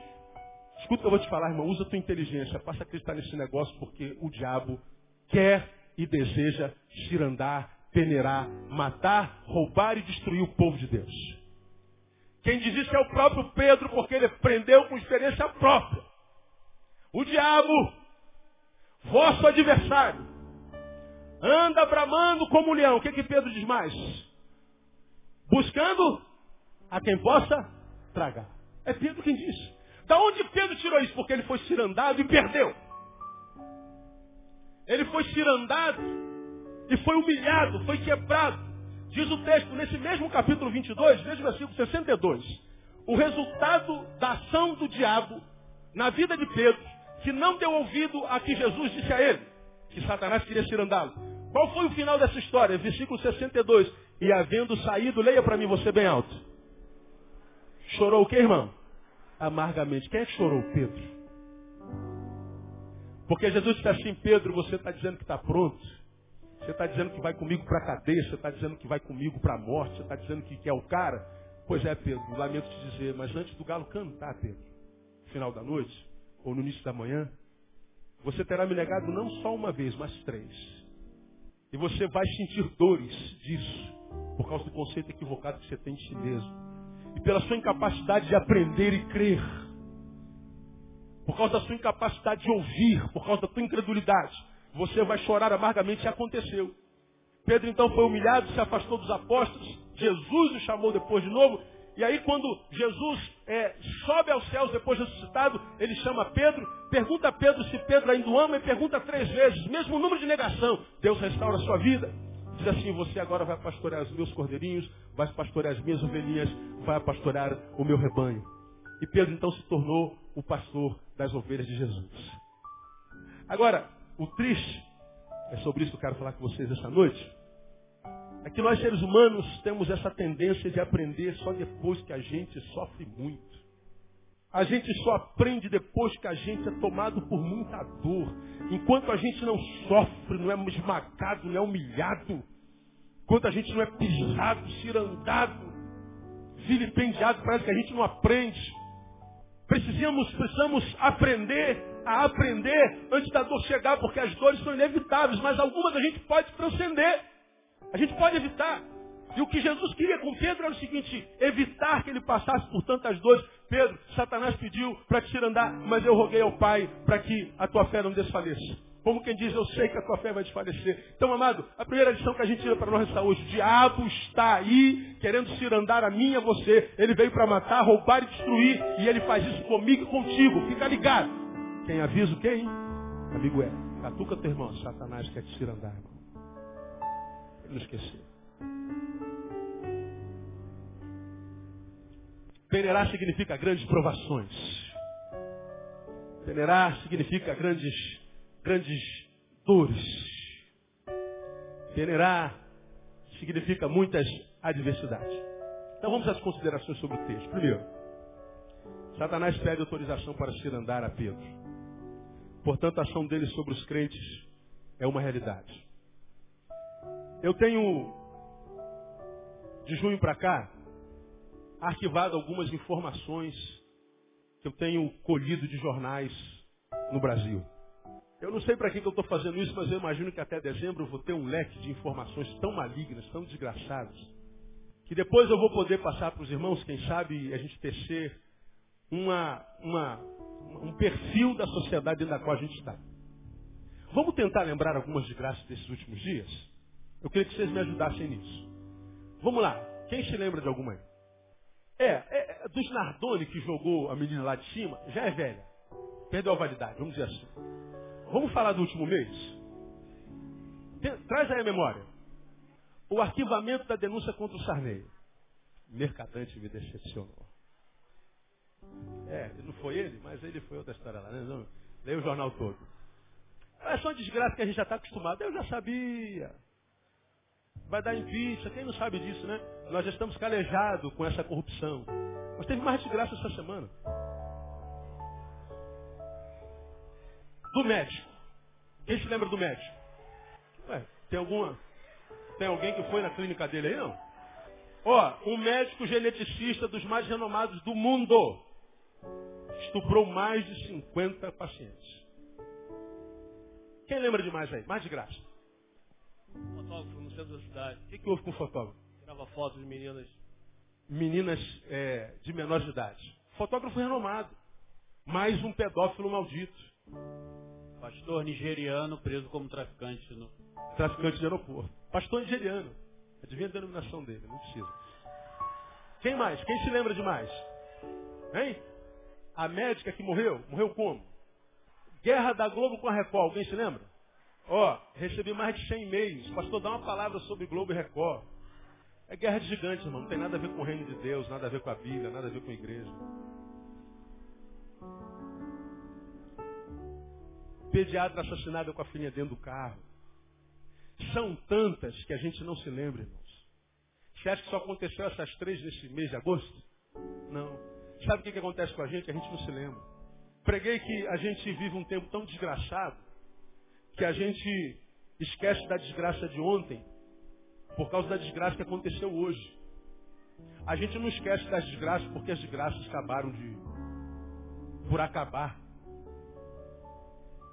escuta o que eu vou te falar, irmão, usa a tua inteligência, passa a acreditar nesse negócio, porque o diabo quer e deseja cirandar peneirar, matar, roubar e destruir o povo de Deus. Quem diz isso é o próprio Pedro, porque ele aprendeu com experiência própria. O diabo, vosso adversário, anda bramando como um leão. O que, que Pedro diz mais? Buscando a quem possa tragar. É Pedro quem diz. Da onde Pedro tirou isso? Porque ele foi cirandado e perdeu. Ele foi cirandado e foi humilhado, foi quebrado. Diz o texto, nesse mesmo capítulo 22, veja o versículo 62. O resultado da ação do diabo na vida de Pedro, que não deu ouvido a que Jesus disse a ele, que Satanás queria cirandá-lo. Qual foi o final dessa história? Versículo 62. E havendo saído, leia para mim você bem alto. Chorou o que, irmão? Amargamente. Quem é que chorou? Pedro. Porque Jesus disse assim, Pedro, você está dizendo que está pronto. Você está dizendo que vai comigo para a cadeia, você está dizendo que vai comigo para a morte, você está dizendo que, que é o cara. Pois é, Pedro, lamento te dizer, mas antes do galo cantar, Pedro, no final da noite, ou no início da manhã, você terá me negado não só uma vez, mas três. E você vai sentir dores disso, por causa do conceito equivocado que você tem de si mesmo. E pela sua incapacidade de aprender e crer. Por causa da sua incapacidade de ouvir, por causa da tua incredulidade você vai chorar amargamente. E aconteceu. Pedro então foi humilhado, se afastou dos apóstolos. Jesus o chamou depois de novo. E aí quando Jesus é, sobe aos céus depois de ressuscitado, ele chama Pedro, pergunta a Pedro se Pedro ainda o ama e pergunta três vezes, mesmo número de negação. Deus restaura a sua vida. Diz assim, você agora vai pastorear os meus cordeirinhos, vai pastorear as minhas ovelhinhas, vai pastorear o meu rebanho. E Pedro então se tornou o pastor das ovelhas de Jesus. Agora, o triste, é sobre isso que eu quero falar com vocês essa noite, é que nós seres humanos temos essa tendência de aprender só depois que a gente sofre muito. A gente só aprende depois que a gente é tomado por muita dor. Enquanto a gente não sofre, não é esmagado, não é humilhado. Enquanto a gente não é pisado, cirandado, vilipendiado, parece que a gente não aprende. Precisamos, precisamos aprender a aprender antes da dor chegar, porque as dores são inevitáveis, mas algumas a gente pode transcender. A gente pode evitar. E o que Jesus queria com Pedro era o seguinte, evitar que ele passasse por tantas dores. Pedro, Satanás pediu para te andar, mas eu roguei ao Pai para que a tua fé não desfaleça. Como quem diz, eu sei que a tua fé vai desfalecer. Então, amado, a primeira lição que a gente tira para nós esta hoje, o diabo está aí querendo cirandar a mim e a você. Ele veio para matar, roubar e destruir, e ele faz isso comigo e contigo. Fica ligado Quem avisa quem? Amigo é. Catuca teu irmão. Satanás quer te tirar irmão. Ele não esqueceu. Penerar significa grandes provações. Penerar significa grandes, grandes dores. Penerar significa muitas adversidades. Então vamos às considerações sobre o texto. Primeiro, Satanás pede autorização para se andar a Pedro. Portanto, a ação dele sobre os crentes é uma realidade. Eu tenho, de junho para cá, arquivado algumas informações que eu tenho colhido de jornais no Brasil. Eu não sei para que, que eu estou fazendo isso, mas eu imagino que até dezembro eu vou ter um leque de informações tão malignas, tão desgraçadas, que depois eu vou poder passar para os irmãos, quem sabe a gente tecer uma, uma, um perfil da sociedade da qual a gente está. Vamos tentar lembrar algumas desgraças desses últimos dias? Eu queria que vocês me ajudassem nisso. Vamos lá. Quem se lembra de alguma aí? É, é, é, dos Nardoni que jogou a menina lá de cima, já é velha. Perdeu a validade, vamos dizer assim. Vamos falar do último mês? Tem, traz aí a memória. O arquivamento da denúncia contra o Sarney. Mercadante me decepcionou. É, não foi ele, mas ele foi outra história lá, né? Não, leio o jornal todo. É só desgraça que a gente já está acostumado. Eu já sabia vai dar impeachment. Quem não sabe disso, né? Nós já estamos calejados com essa corrupção. Mas teve mais desgraça essa semana. Do médico. Quem se lembra do médico? Ué, tem alguma. Tem alguém que foi na clínica dele aí, não? Ó, um médico geneticista dos mais renomados do mundo. Estuprou mais de 50 pacientes. Quem lembra de mais aí? Mais de graça. Fotógrafo no centro da cidade. O que, que houve com o fotógrafo? Tirava fotos de meninas. Meninas é, de menor de idade. Fotógrafo renomado. Mais um pedófilo maldito. Pastor nigeriano preso como traficante no. Traficante de aeroporto. Pastor nigeriano. Adivinha a denominação dele, não precisa. Quem mais? Quem se lembra de mais? Hein? A médica que morreu? Morreu como? Guerra da Globo com a Record, alguém se lembra? Ó, recebi mais de 100 e-mails. Pastor, dá uma palavra sobre Globo e Record. É guerra de gigantes, irmão. Não tem nada a ver com o reino de Deus, nada a ver com a Bíblia, nada a ver com a igreja. Pediatra assassinado com a filha dentro do carro. São tantas que a gente não se lembra, irmãos. Você acha que só aconteceu essas três nesse mês de agosto? Não. Sabe o que, que acontece com a gente? A gente não se lembra. Preguei que a gente vive um tempo tão desgraçado que a gente esquece da desgraça de ontem por causa da desgraça que aconteceu hoje. A gente não esquece das desgraças porque as desgraças acabaram de por acabar.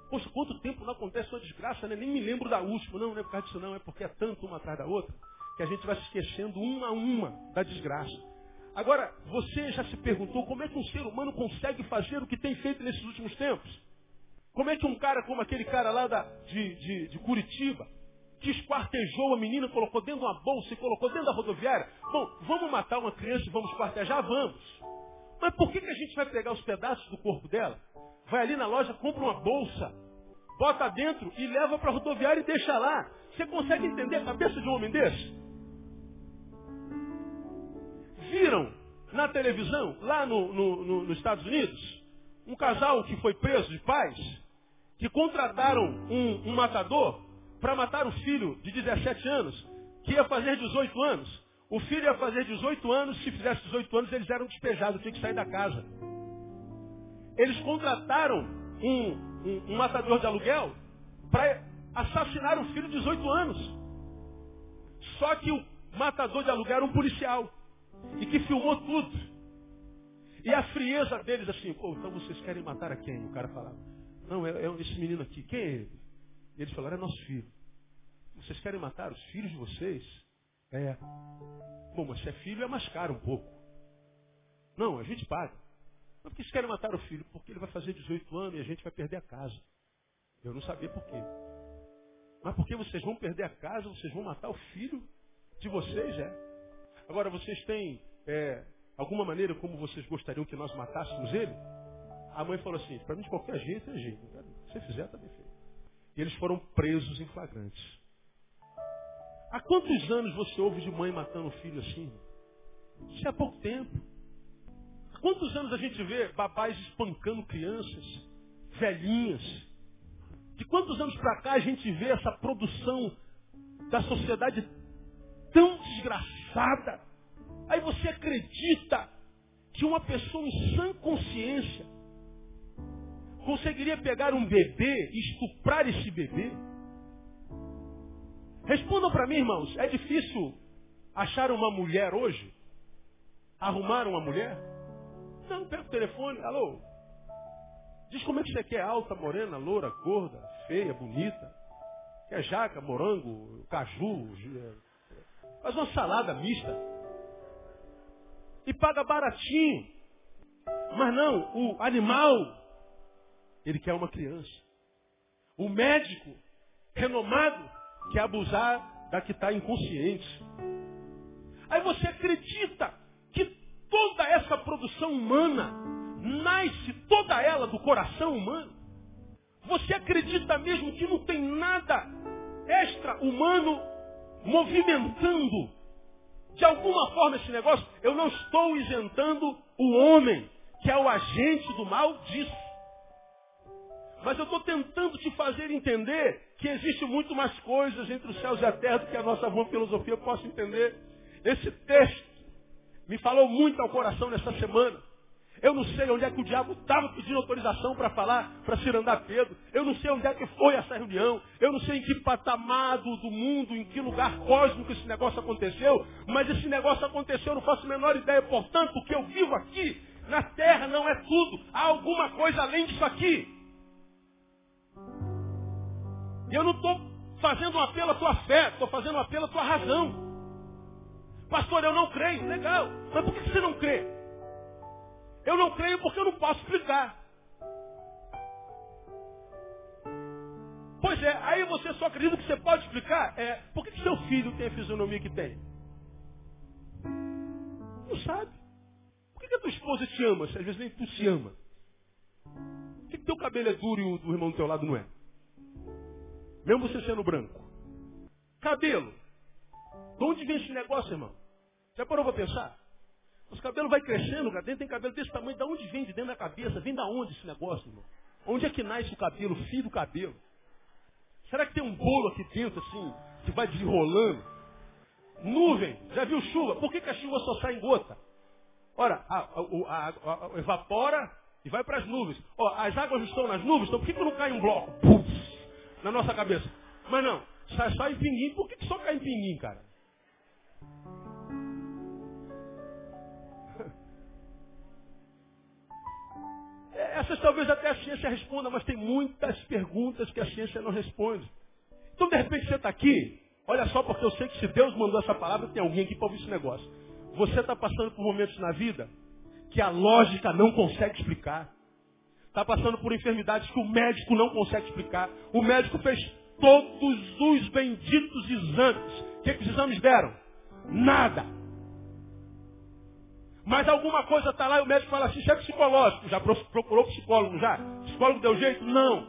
Poxa, quanto tempo não acontece uma desgraça, né? Nem me lembro da última. Não, não é por causa disso não, é porque é tanto uma atrás da outra que a gente vai se esquecendo uma a uma da desgraça. Agora, você já se perguntou como é que um ser humano consegue fazer o que tem feito nesses últimos tempos? Como é que um cara como aquele cara lá da, de, de, de Curitiba, que esquartejou a menina, colocou dentro de uma bolsa e colocou dentro da rodoviária? Bom, vamos matar uma criança e vamos esquartejar? Vamos. Mas por que, que a gente vai pegar os pedaços do corpo dela? Vai ali na loja, compra uma bolsa, bota dentro e leva para a rodoviária e deixa lá. Você consegue entender a cabeça de um homem desse? Viram na televisão, lá no, no, no, nos Estados Unidos, um casal que foi preso de paz, que contrataram um, um matador para matar o filho de 17 anos, que ia fazer 18 anos. O filho ia fazer 18 anos, se fizesse 18 anos, eles eram despejados, tinha que sair da casa. Eles contrataram um, um, um matador de aluguel para assassinar o filho de 18 anos. Só que o matador de aluguel era um policial. E que filmou tudo. E a frieza deles assim, pô, então vocês querem matar a quem? O cara falava. Não, é, é esse menino aqui. Quem é ele? E eles falaram, é nosso filho. Vocês querem matar os filhos de vocês? É. Bom, mas se é filho é mais caro um pouco. Não, a gente paga. Mas por que vocês querem matar o filho? Porque ele vai fazer 18 anos e a gente vai perder a casa. Eu não sabia por quê. Mas porque vocês vão perder a casa, vocês vão matar o filho de vocês, é. Agora, vocês têm é, alguma maneira como vocês gostariam que nós matássemos ele? A mãe falou assim, para mim de qualquer jeito é jeito. Se você fizer, está bem feito. E eles foram presos em flagrantes. Há quantos anos você ouve de mãe matando um filho assim? Isso é há pouco tempo. Há quantos anos a gente vê babás espancando crianças, velhinhas? De quantos anos para cá a gente vê essa produção da sociedade tão desgraçada? Aí você acredita que uma pessoa em sã consciência conseguiria pegar um bebê e estuprar esse bebê? Respondam para mim, irmãos, é difícil achar uma mulher hoje? Arrumar uma mulher? Não, pega o telefone, alô. Diz como é que você quer, alta, morena, loura, gorda, feia, bonita. Quer jaca, morango, caju. Faz uma salada mista. E paga baratinho. Mas não, o animal, ele quer uma criança. O médico, renomado, quer abusar da que está inconsciente. Aí você acredita que toda essa produção humana nasce toda ela do coração humano? Você acredita mesmo que não tem nada extra-humano movimentando de alguma forma esse negócio? Eu não estou isentando o homem, que é o agente do mal, disso. Mas eu estou tentando te fazer entender que existe muito mais coisas entre os céus e a terra do que a nossa boa filosofia possa entender. Esse texto me falou muito ao coração nessa semana. Eu não sei onde é que o diabo estava pedindo autorização para falar para Cirandar Pedro. Eu não sei onde é que foi essa reunião. Eu não sei em que patamar do, do mundo, em que lugar cósmico esse negócio aconteceu. Mas esse negócio aconteceu, eu não faço a menor ideia. Portanto, o que eu vivo aqui na terra não é tudo. Há alguma coisa além disso aqui. E eu não estou fazendo um apelo à tua fé, estou fazendo um apelo à tua razão. Pastor, eu não creio. Legal. Mas por que você não crê? Eu não creio porque eu não posso explicar. Pois é, aí você só acredita que você pode explicar? É, por que, que seu filho tem a fisionomia que tem? Não sabe. Por que, que a tua esposa te ama, se às vezes nem tu se ama? Por que, que teu cabelo é duro e o do irmão do teu lado não é? Mesmo você sendo branco. Cabelo. De onde vem esse negócio, irmão? Já parou para pensar? Os cabelos vai crescendo, cara. Dentro tem cabelo desse tamanho. De onde vem de dentro da cabeça? Vem da onde esse negócio, irmão? Onde é que nasce o cabelo? O fio do cabelo. Será que tem um bolo aqui dentro, assim, que vai desenrolando? Nuvem. Já viu chuva? Por que, que a chuva só sai em gota? Ora, a, a, a, evapora e vai para as nuvens. Ó, as águas estão nas nuvens, então por que, que não cai um bloco? Puf! na nossa cabeça. Mas não, sai só em pinguim, por que só cai em pinguim, cara? Essas talvez até a ciência responda, mas tem muitas perguntas que a ciência não responde. Então, de repente, você está aqui, olha só, porque eu sei que se Deus mandou essa palavra, tem alguém aqui para ouvir esse negócio. Você está passando por momentos na vida que a lógica não consegue explicar está passando por enfermidades que o médico não consegue explicar. O médico fez todos os benditos exames. O que, que os exames deram? Nada. Mas alguma coisa está lá e o médico fala assim, isso é psicológico. Já procurou psicólogo já? Psicólogo deu jeito? Não.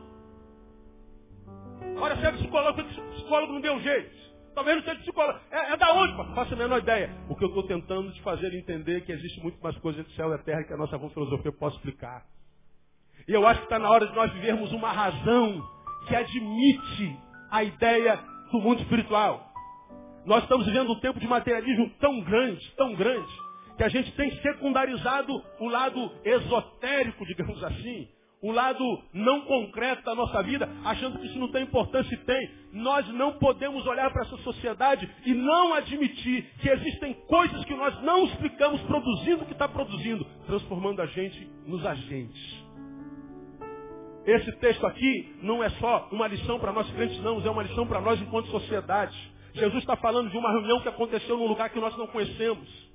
Olha, se é psicólogo, psicólogo não deu jeito. Talvez não seja psicólogo. É, é da onde? Não faço a menor ideia. O que eu estou tentando te fazer entender é que existe muito mais coisa entre céu e terra que a nossa filosofia possa explicar. E eu acho que está na hora de nós vivermos uma razão que admite a ideia do mundo espiritual. Nós estamos vivendo um tempo de materialismo tão grande, tão grande, que a gente tem secundarizado o lado esotérico, digamos assim, o lado não concreto da nossa vida, achando que isso não tem importância e tem. Nós não podemos olhar para essa sociedade e não admitir que existem coisas que nós não explicamos produzindo o que está produzindo, transformando a gente nos agentes. Esse texto aqui não é só uma lição para nós crentes, não, é uma lição para nós enquanto sociedade. Jesus está falando de uma reunião que aconteceu num lugar que nós não conhecemos.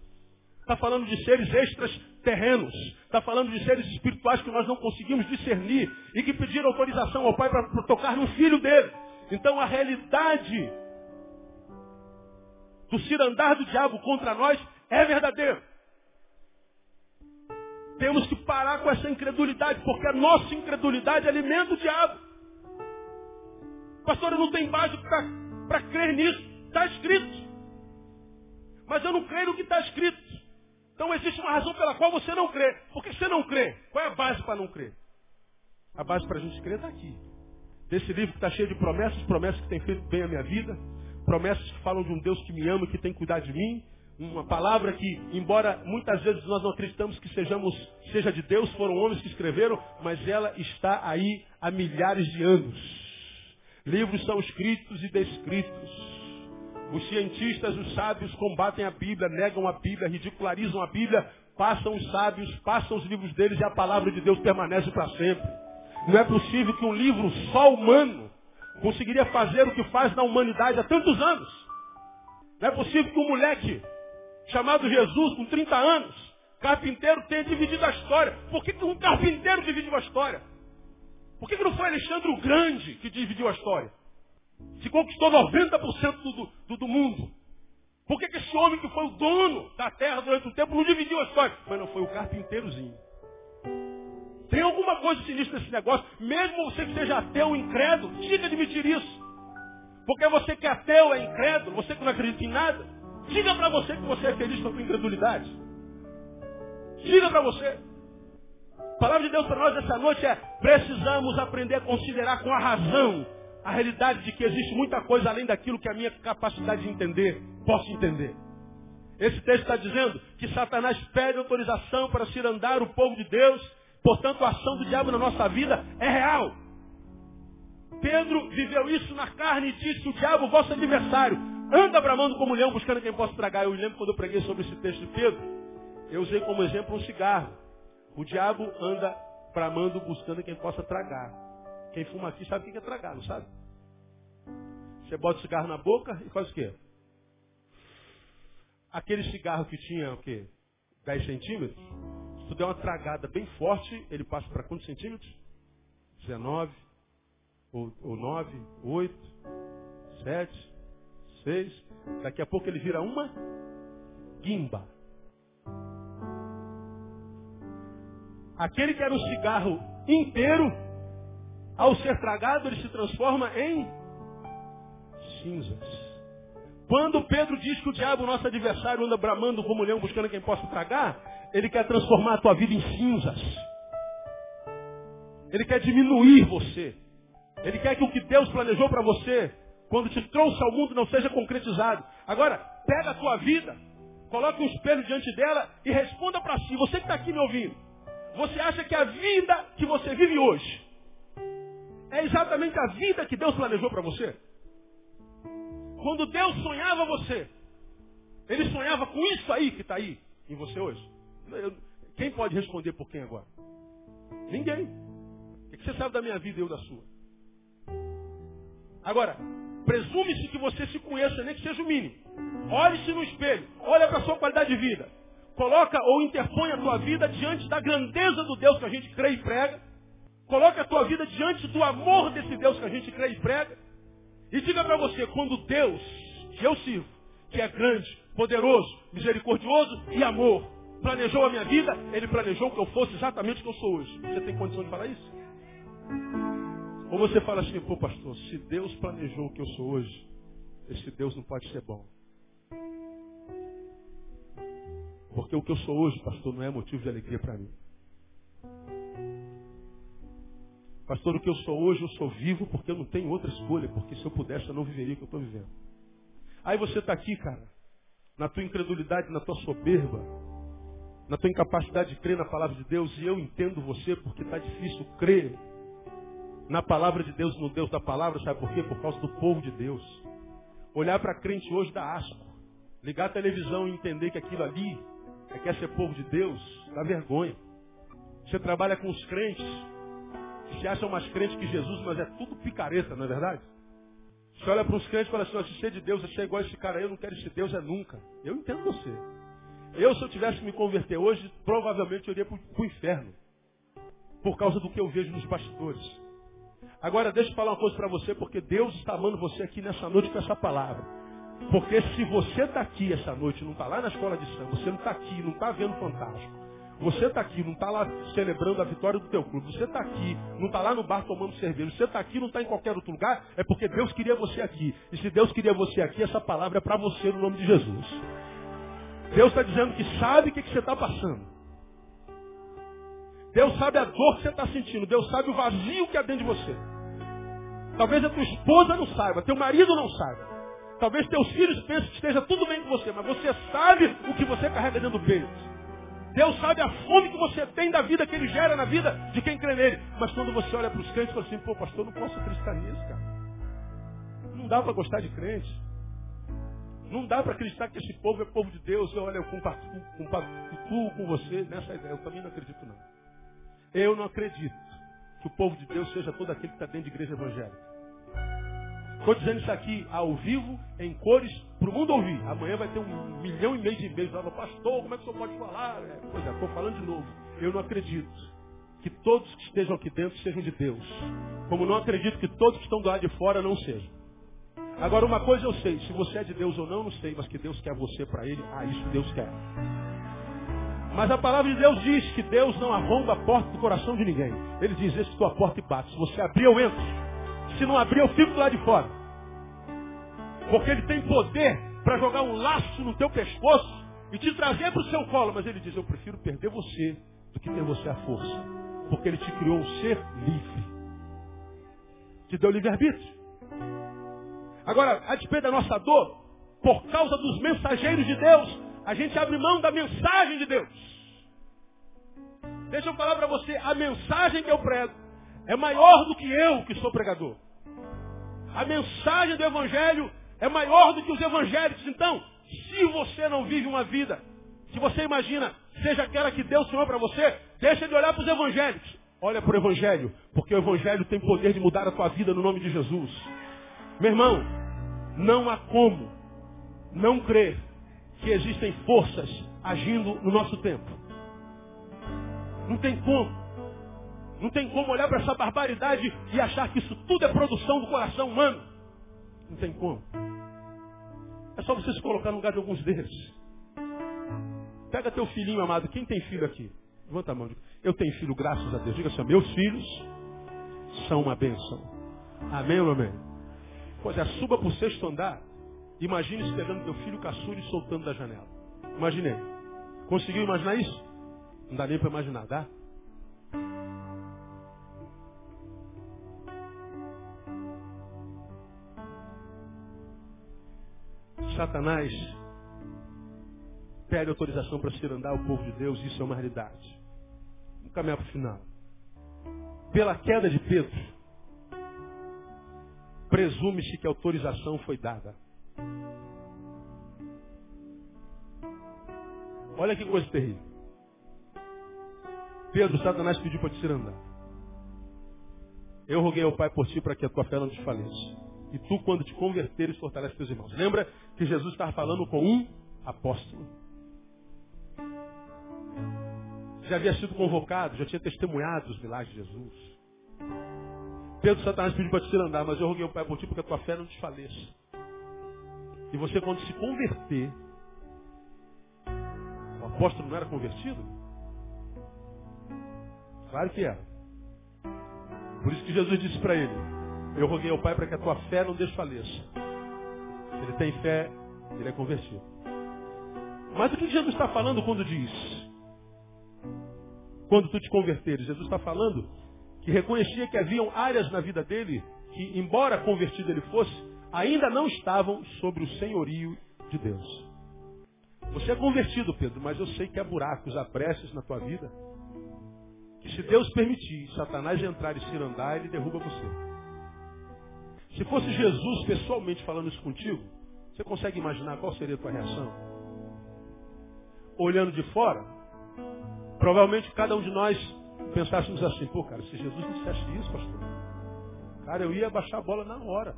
Está falando de seres extras terrenos. Está falando de seres espirituais que nós não conseguimos discernir e que pediram autorização ao Pai para tocar no filho dele. Então a realidade do cirandar do diabo contra nós é verdadeira. Temos que parar com essa incredulidade, porque a nossa incredulidade alimenta o diabo. Pastor, eu não tenho base para crer nisso. Está escrito. Mas eu não creio no que está escrito. Então existe uma razão pela qual você não crê. Por que você não crê? Qual é a base para não crer? A base para a gente crer está aqui. Desse livro que está cheio de promessas, promessas que têm feito bem a minha vida, promessas que falam de um Deus que me ama, que tem cuidado de mim, uma palavra que, embora muitas vezes nós não acreditamos que sejamos, seja de Deus, foram homens que escreveram, mas ela está aí há milhares de anos. Livros são escritos e descritos. Os cientistas, os sábios combatem a Bíblia, negam a Bíblia, ridicularizam a Bíblia, passam os sábios, passam os livros deles e a palavra de Deus permanece para sempre. Não é possível que um livro só humano conseguiria fazer o que faz na humanidade há tantos anos. Não é possível que um moleque chamado Jesus, com 30 anos, carpinteiro, tenha dividido a história. Por que, um carpinteiro dividiu a história? Por que não foi Alexandre o Grande que dividiu a história? Se conquistou 90% do, do, do mundo. Por que, que esse homem que foi o dono da terra durante o tempo não dividiu a história? Mas não foi o carpinteirozinho. Tem alguma coisa sinistra nesse negócio. Mesmo você que seja ateu, incrédulo, diga admitir isso. Porque você que é ateu, é incrédulo, você que não acredita em nada, diga para você que você é feliz com a sua incredulidade. Diga para você. A palavra de Deus para nós essa noite é: precisamos aprender a considerar com a razão a realidade de que existe muita coisa além daquilo que a minha capacidade de entender posso entender. Esse texto está dizendo que Satanás pede autorização para se andar o povo de Deus, portanto a ação do diabo na nossa vida é real. Pedro viveu isso na carne e disse: o diabo, vosso adversário, anda bramando como leão buscando quem possa tragar. Eu lembro quando eu preguei sobre esse texto de Pedro, eu usei como exemplo um cigarro. O diabo anda bramando buscando quem possa tragar. Quem fuma aqui sabe o que é tragar, não sabe? Você bota o cigarro na boca e faz o quê? Aquele cigarro que tinha o quê? 10 centímetros? Se tu der uma tragada bem forte, ele passa para quantos centímetros? 19, ou, ou 9, 8, 7, 6. Daqui a pouco ele vira uma guimba. Aquele que era um cigarro inteiro, ao ser tragado, ele se transforma em cinzas. Quando Pedro diz que o diabo, nosso adversário, anda bramando como leão buscando quem possa tragar, ele quer transformar a tua vida em cinzas. Ele quer diminuir você. Ele quer que o que Deus planejou para você, quando te trouxe ao mundo, não seja concretizado. Agora, pega a tua vida, coloque um espelho diante dela e responda para si. Você que está aqui me ouvindo, você acha que a vida que você vive hoje é exatamente a vida que Deus planejou para você? Quando Deus sonhava você, Ele sonhava com isso aí que está aí em você hoje? Quem pode responder por quem agora? Ninguém. O que você sabe da minha vida e eu da sua? Agora, presume-se que você se conheça, nem que seja o mínimo. Olhe-se no espelho, olha para a sua qualidade de vida. Coloca ou interpõe a tua vida diante da grandeza do Deus que a gente crê e prega Coloque a tua vida diante do amor desse Deus que a gente crê e prega. E diga para você, quando Deus, que eu sirvo, que é grande, poderoso, misericordioso e amor, planejou a minha vida, Ele planejou que eu fosse exatamente o que eu sou hoje. Você tem condição de falar isso? Ou você fala assim, pô pastor, se Deus planejou o que eu sou hoje, esse Deus não pode ser bom. Porque o que eu sou hoje, pastor, não é motivo de alegria para mim. Pastor, o que eu sou hoje, eu sou vivo porque eu não tenho outra escolha, porque se eu pudesse eu não viveria o que eu estou vivendo. Aí você está aqui, cara, na tua incredulidade, na tua soberba, na tua incapacidade de crer na palavra de Deus, e eu entendo você porque está difícil crer na palavra de Deus, no Deus da palavra, sabe por quê? Por causa do povo de Deus. Olhar para crente hoje dá asco. Ligar a televisão e entender que aquilo ali é quer ser povo de Deus, dá vergonha. Você trabalha com os crentes, se acham mais crentes que Jesus, mas é tudo picareta, não é verdade? Você olha para os crentes e fala assim, se ser de Deus, é ser igual a esse cara eu não quero esse Deus, é nunca. Eu entendo você. Eu, se eu tivesse que me converter hoje, provavelmente eu iria para o inferno. Por causa do que eu vejo nos bastidores. Agora, deixa eu falar uma coisa para você, porque Deus está amando você aqui nessa noite com essa palavra. Porque se você está aqui essa noite, não está lá na escola de samba, você não está aqui, não está vendo fantástico, Você está aqui, não está lá celebrando a vitória do teu clube. Você está aqui, não está lá no bar tomando cerveja. Você está aqui, não está em qualquer outro lugar. É porque Deus queria você aqui. E se Deus queria você aqui, essa palavra é para você no nome de Jesus. Deus está dizendo que sabe o que, que você está passando. Deus sabe a dor que você está sentindo. Deus sabe o vazio que há dentro de você. Talvez a tua esposa não saiba, teu marido não saiba. Talvez teus filhos pensem que esteja tudo bem com você, mas você sabe o que você carrega dentro do peito. Deus sabe a fome que você tem da vida que Ele gera na vida de quem crê nele. Mas quando você olha para os crentes fala assim, pô, pastor, não posso acreditar nisso, cara. Não dá para gostar de crente. Não dá para acreditar que esse povo é povo de Deus. Eu, olha, eu compactuo, compactuo com você nessa ideia. Eu também não acredito, não. Eu não acredito que o povo de Deus seja todo aquele que está dentro de igreja evangélica. Estou dizendo isso aqui ao vivo, em cores, para o mundo ouvir. Amanhã vai ter um milhão e meio de e-mails. Pastor, como é que o senhor pode falar? É, pois é, estou falando de novo. Eu não acredito que todos que estejam aqui dentro sejam de Deus. Como não acredito que todos que estão do lado de fora não sejam. Agora, uma coisa eu sei, se você é de Deus ou não, não sei, mas que Deus quer você para Ele, ah, isso Deus quer. Mas a palavra de Deus diz que Deus não arromba a porta do coração de ninguém. Ele diz, esse tua porta e bate. Se você abrir, eu entro. Se não abrir, eu fico lá de fora. Porque ele tem poder para jogar um laço no teu pescoço e te trazer para o seu colo. Mas ele diz, eu prefiro perder você do que ter você à força. Porque ele te criou um ser livre. Te deu livre-arbítrio. Agora, a despeito da nossa dor, por causa dos mensageiros de Deus, a gente abre mão da mensagem de Deus. Deixa eu falar para você, a mensagem que eu prego é maior do que eu que sou pregador. A mensagem do Evangelho é maior do que os evangélicos. Então, se você não vive uma vida que você imagina seja aquela que Deus sonhou para você, deixa de olhar para os evangélicos. Olha para o Evangelho, porque o Evangelho tem poder de mudar a tua vida no nome de Jesus. Meu irmão, não há como não crer que existem forças agindo no nosso tempo. Não tem como. Não tem como olhar para essa barbaridade e achar que isso tudo é produção do coração humano. Não tem como. É só você se colocar no lugar de alguns deles. Pega teu filhinho amado. Quem tem filho aqui? Levanta a mão. Eu tenho filho, graças a Deus. Diga assim, meus filhos são uma bênção. Amém ou amém? Pois é, suba para o sexto andar. Imagine se pegando teu filho caçula e soltando da janela. Imaginei. Conseguiu imaginar isso? Não dá nem para imaginar, dá? Satanás pede autorização para cirandar o povo de Deus, isso é uma realidade. Vamos caminhar para o final. Pela queda de Pedro, presume-se que autorização foi dada. Olha que coisa terrível. Pedro, Satanás pediu para te cirandar. Eu roguei ao Pai por ti para que a tua fé não desfaleça. E tu, quando te converteres, fortalece teus irmãos. Lembra que Jesus estava falando com um apóstolo. Já havia sido convocado, já tinha testemunhado os milagres de Jesus. Pedro Satanás pediu para te andar, mas eu roguei o Pai por ti porque a tua fé não desfaleça. E você, quando se converter, o apóstolo não era convertido? Claro que era. Por isso que Jesus disse para ele: eu roguei ao Pai para que a tua fé não desfaleça. Se ele tem fé, ele é convertido. Mas o que Jesus está falando quando diz? Quando tu te converteres, Jesus está falando que reconhecia que haviam áreas na vida dele que, embora convertido ele fosse, ainda não estavam sobre o senhorio de Deus. Você é convertido, Pedro, mas eu sei que há buracos, há breches na tua vida. Que se Deus permitir Satanás entrar e se andar, ele derruba você. Se fosse Jesus pessoalmente falando isso contigo, você consegue imaginar qual seria a tua reação? Olhando de fora, provavelmente cada um de nós pensássemos assim, pô, cara, se Jesus dissesse isso, pastor, cara, eu ia baixar a bola na hora.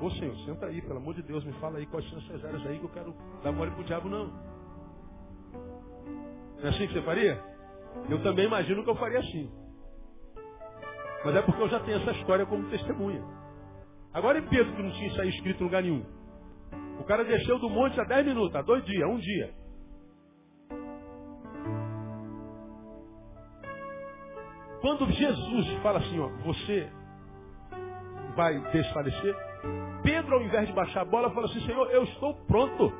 Ô Senhor, senta aí, pelo amor de Deus, me fala aí quais são essas áreas aí que eu quero dar mole pro diabo, não. Não é assim que você faria? Eu também imagino que eu faria assim. Mas é porque eu já tenho essa história como testemunha. Agora em Pedro, que não tinha isso aí escrito em lugar nenhum. O cara desceu do monte há 10 minutos, há dois dias, um dia. Quando Jesus fala assim, ó, você vai desfalecer, Pedro, ao invés de baixar a bola, fala assim, Senhor, eu estou pronto.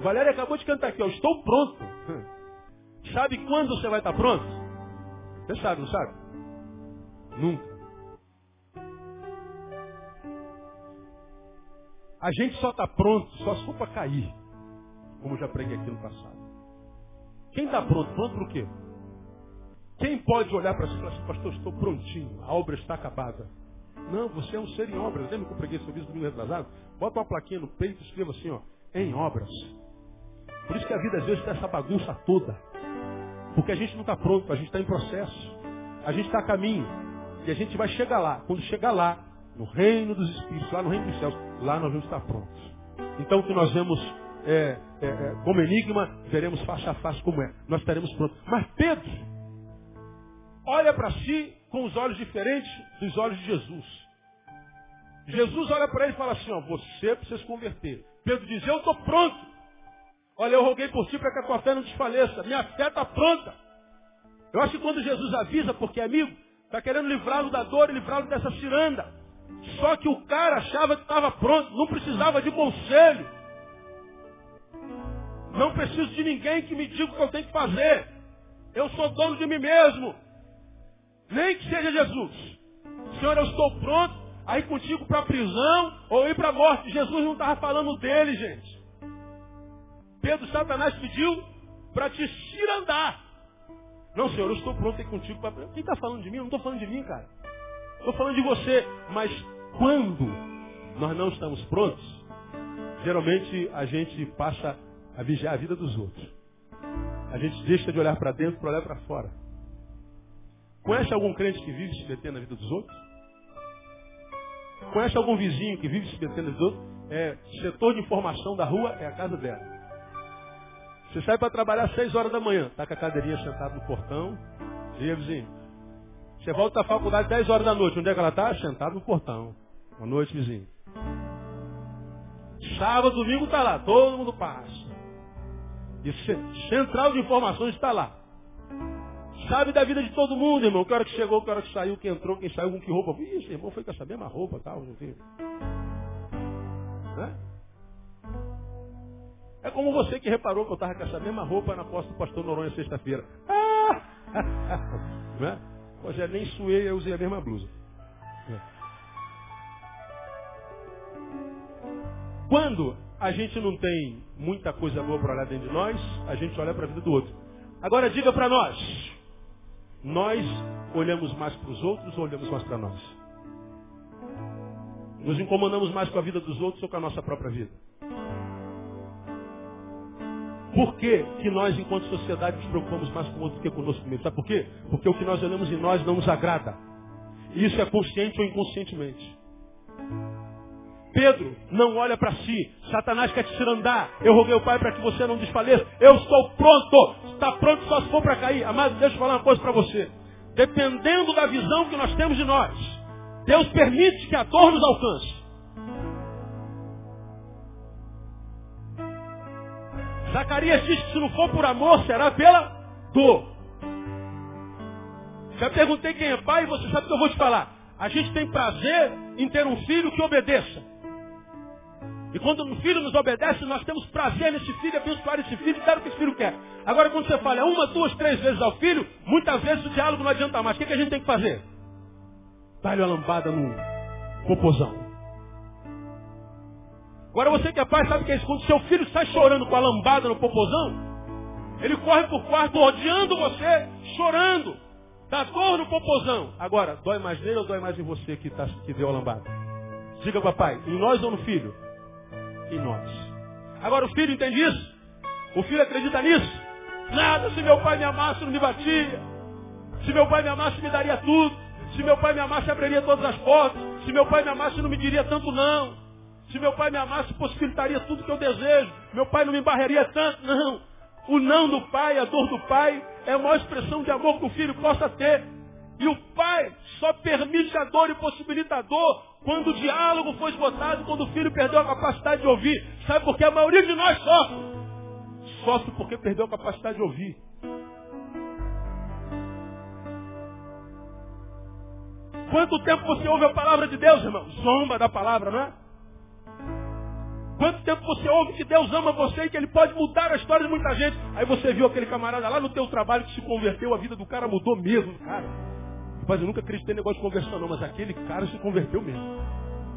Valéria acabou de cantar aqui, ó, estou pronto. Sabe quando você vai estar pronto? Você sabe, não sabe? Nunca. A gente só está pronto só se for para cair. Como já preguei aqui no passado. Quem está pronto? Pronto para o quê? Quem pode olhar para si e falar assim, pastor, estou prontinho, a obra está acabada. Não, você é um ser em obras. Lembra que eu preguei sobre isso domingo retrasado? Bota uma plaquinha no peito e escreva assim, ó, em obras. Por isso que a vida às vezes está essa bagunça toda. Porque a gente não está pronto, a gente está em processo. A gente está a caminho. E a gente vai chegar lá. Quando chegar lá, no reino dos Espíritos, lá no reino dos céus, lá nós vamos estar prontos. Então o que nós vemos é, é, é, como enigma, veremos face a face como é. Nós estaremos prontos. Mas Pedro olha para si com os olhos diferentes dos olhos de Jesus. Jesus olha para ele e fala assim, ó, você precisa se converter. Pedro diz, eu estou pronto. Olha, eu roguei por ti para que a tua fé não desfaleça. Minha fé está pronta. Eu acho que quando Jesus avisa, porque é amigo, está querendo livrá-lo da dor e livrá-lo dessa ciranda. Só que o cara achava que estava pronto, não precisava de conselho. Não preciso de ninguém que me diga o que eu tenho que fazer. Eu sou dono de mim mesmo. Nem que seja Jesus. Senhor, eu estou pronto a ir contigo para a prisão ou ir para a morte. Jesus não estava falando dele, gente. Pedro, Satanás pediu para te cirandar. Não, Senhor, eu estou pronto a ir contigo para. Quem está falando de mim? Eu não estou falando de mim, cara. Estou falando de você. Mas quando nós não estamos prontos, geralmente a gente passa a vigiar a vida dos outros. A gente deixa de olhar para dentro para olhar para fora. Conhece algum crente que vive se metendo na vida dos outros? Conhece algum vizinho que vive se metendo na vida dos outros? É, setor de informação da rua é a casa dela. Você sai para trabalhar às seis horas da manhã, está com a cadeirinha sentada no portão. Aí, vizinho? Você volta da faculdade às 10 horas da noite. Onde é que ela está? Sentada no portão. Boa noite, vizinho. Sábado, domingo está lá. Todo mundo passa. E central de informações está lá. Sabe da vida de todo mundo, irmão. Que hora que chegou, que hora que saiu, quem entrou, quem saiu, com que roupa. Ih, irmão foi com essa mesma roupa, tal, enfim. É como você que reparou que eu estava com essa mesma roupa na posta do pastor Noronha sexta-feira. Ah! né? Rogério, nem suei, eu usei a mesma blusa. Quando a gente não tem muita coisa boa para olhar dentro de nós, a gente olha para a vida do outro. Agora diga para nós, nós olhamos mais para os outros ou olhamos mais para nós? Nos incomodamos mais com a vida dos outros ou com a nossa própria vida? Por que, que nós, enquanto sociedade, nos preocupamos mais com o outro que conosco mesmo? Sabe por quê? Porque o que nós olhamos em nós não nos agrada. Isso é consciente ou inconscientemente. Pedro não olha para si. Satanás quer te andar. Eu roguei o Pai para que você não desfaleça. Eu estou pronto. Está pronto só se for para cair. Amado, deixa eu falar uma coisa para você. Dependendo da visão que nós temos de nós, Deus permite que a dor nos alcance. Zacarias diz que se não for por amor, será pela dor. Já perguntei quem é pai e você sabe o que eu vou te falar. A gente tem prazer em ter um filho que obedeça. E quando um filho nos obedece, nós temos prazer nesse filho, abençoar esse filho dar o que esse filho quer. Agora, quando você fala uma, duas, três vezes ao filho, muitas vezes o diálogo não adianta mais. O que, que a gente tem que fazer? Dá-lhe uma lambada no popozão. Agora você que é pai sabe que é isso. Quando seu filho sai chorando com a lambada no popozão, ele corre por quarto odiando você, chorando. Dá dor no popozão. Agora, dói mais nele ou dói mais em você que, tá, que deu a lambada? Diga papai, em nós ou no filho? Em nós. Agora o filho entende isso? O filho acredita nisso? Nada, se meu pai me amasse, não me batia. Se meu pai me amasse, me daria tudo. Se meu pai me amasse, abriria todas as portas. Se meu pai me amasse, não me diria tanto não. Se meu pai me amasse, possibilitaria tudo que eu desejo. Meu pai não me embarraria tanto. Não. O não do pai, a dor do pai, é a maior expressão de amor que o filho possa ter. E o pai só permite a dor e possibilita a dor quando o diálogo foi esgotado, quando o filho perdeu a capacidade de ouvir. Sabe por que a maioria de nós sofre? Sofre porque perdeu a capacidade de ouvir. Quanto tempo você ouve a palavra de Deus, irmão? Zomba da palavra, não é? Quanto tempo você ouve que Deus ama você e que Ele pode mudar a história de muita gente? Aí você viu aquele camarada lá no teu trabalho que se converteu, a vida do cara mudou mesmo, cara. Rapaz, eu nunca acreditei em negócio de conversão não, mas aquele cara se converteu mesmo.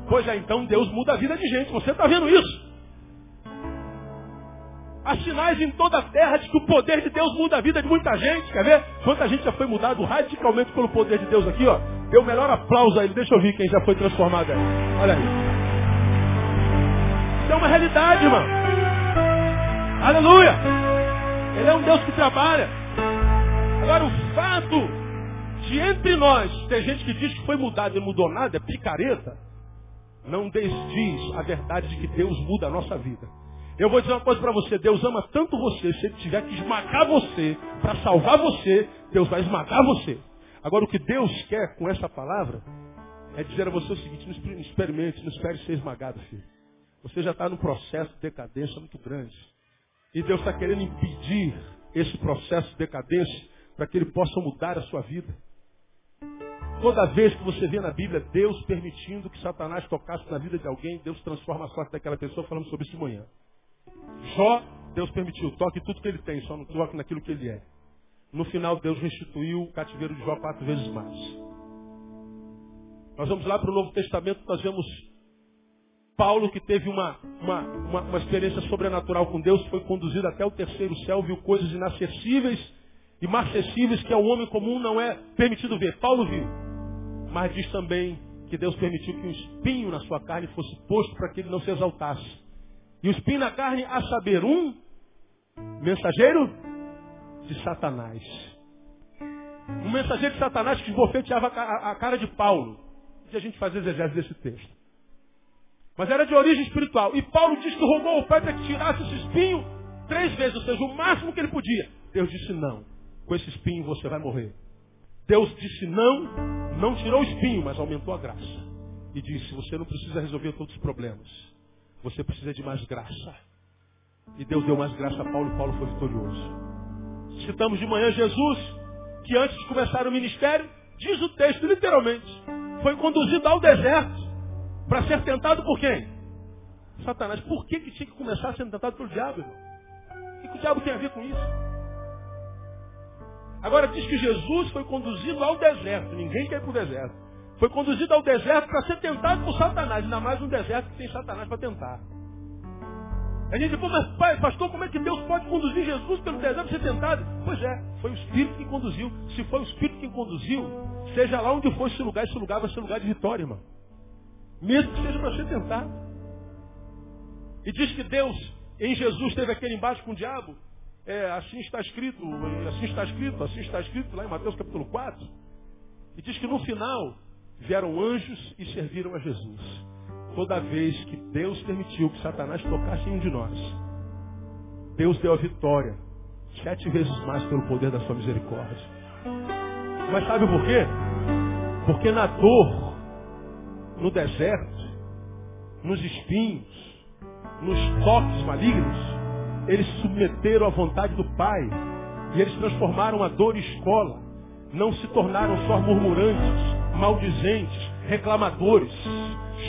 Pois é, então Deus muda a vida de gente. Você está vendo isso? Há sinais em toda a terra de que o poder de Deus muda a vida de muita gente. Quer ver? Quanta gente já foi mudado radicalmente pelo poder de Deus aqui, ó. Deu o melhor aplauso a ele. Deixa eu ver quem já foi transformado aí. Olha aí. É uma realidade, irmão. Aleluia. Ele é um Deus que trabalha. Agora, o fato de entre nós ter gente que diz que foi mudado e mudou nada, é picareta, não desdiz a verdade de que Deus muda a nossa vida. Eu vou dizer uma coisa para você, Deus ama tanto você, se ele tiver que esmagar você para salvar você, Deus vai esmagar você. Agora o que Deus quer com essa palavra é dizer a você o seguinte, não experimente, não espere ser esmagado, filho. Você já está num processo de decadência muito grande. E Deus está querendo impedir esse processo de decadência para que ele possa mudar a sua vida. Toda vez que você vê na Bíblia Deus permitindo que Satanás tocasse na vida de alguém, Deus transforma a sorte daquela pessoa, falamos sobre isso de manhã. Deus permitiu, toque tudo que ele tem, só não toque naquilo que ele é. No final, Deus restituiu o cativeiro de Jó quatro vezes mais. Nós vamos lá para o Novo Testamento, nós vemos Paulo que teve uma, uma, uma, uma experiência sobrenatural com Deus, foi conduzido até o terceiro céu, viu coisas inacessíveis e inacessíveis que ao homem comum não é permitido ver. Paulo viu. Mas diz também que Deus permitiu que um espinho na sua carne fosse posto para que ele não se exaltasse. E o espinho na carne, a saber, um mensageiro de Satanás. Um mensageiro de Satanás que esbofeteava a cara de Paulo. E a gente faz exegese desse texto. Mas era de origem espiritual. E Paulo disse que rogou ao Pai para que tirasse esse espinho três vezes, ou seja, o máximo que ele podia. Deus disse não. Com esse espinho você vai morrer. Deus disse não, não tirou o espinho, mas aumentou a graça. E disse, você não precisa resolver todos os problemas. Você precisa de mais graça. E Deus deu mais graça a Paulo e Paulo foi vitorioso. Citamos de manhã Jesus, que antes de começar o ministério, diz o texto literalmente, foi conduzido ao deserto para ser tentado por quem? Satanás. Por que, que tinha que começar sendo tentado pelo diabo? O que, que o diabo tem a ver com isso? Agora diz que Jesus foi conduzido ao deserto. Ninguém quer ir para o deserto. Foi conduzido ao deserto para ser tentado por Satanás. Ainda mais um deserto que tem Satanás para tentar. A gente diz, mas pai, pastor, como é que Deus pode conduzir Jesus pelo deserto para ser tentado? Pois é, foi o Espírito que conduziu. Se foi o Espírito que conduziu, seja lá onde for esse lugar, esse lugar vai ser lugar de vitória, irmão. Mesmo que seja para ser tentado. E diz que Deus, em Jesus, teve aquele embate com o diabo. É, assim está escrito, assim está escrito, assim está escrito lá em Mateus capítulo 4. E diz que no final, vieram anjos e serviram a Jesus. Toda vez que Deus permitiu que Satanás tocasse em um de nós, Deus deu a vitória sete vezes mais pelo poder da sua misericórdia. Mas sabe por quê? Porque na dor, no deserto, nos espinhos, nos toques malignos, eles submeteram à vontade do Pai. E eles transformaram a dor em escola. Não se tornaram só murmurantes, maldizentes, reclamadores.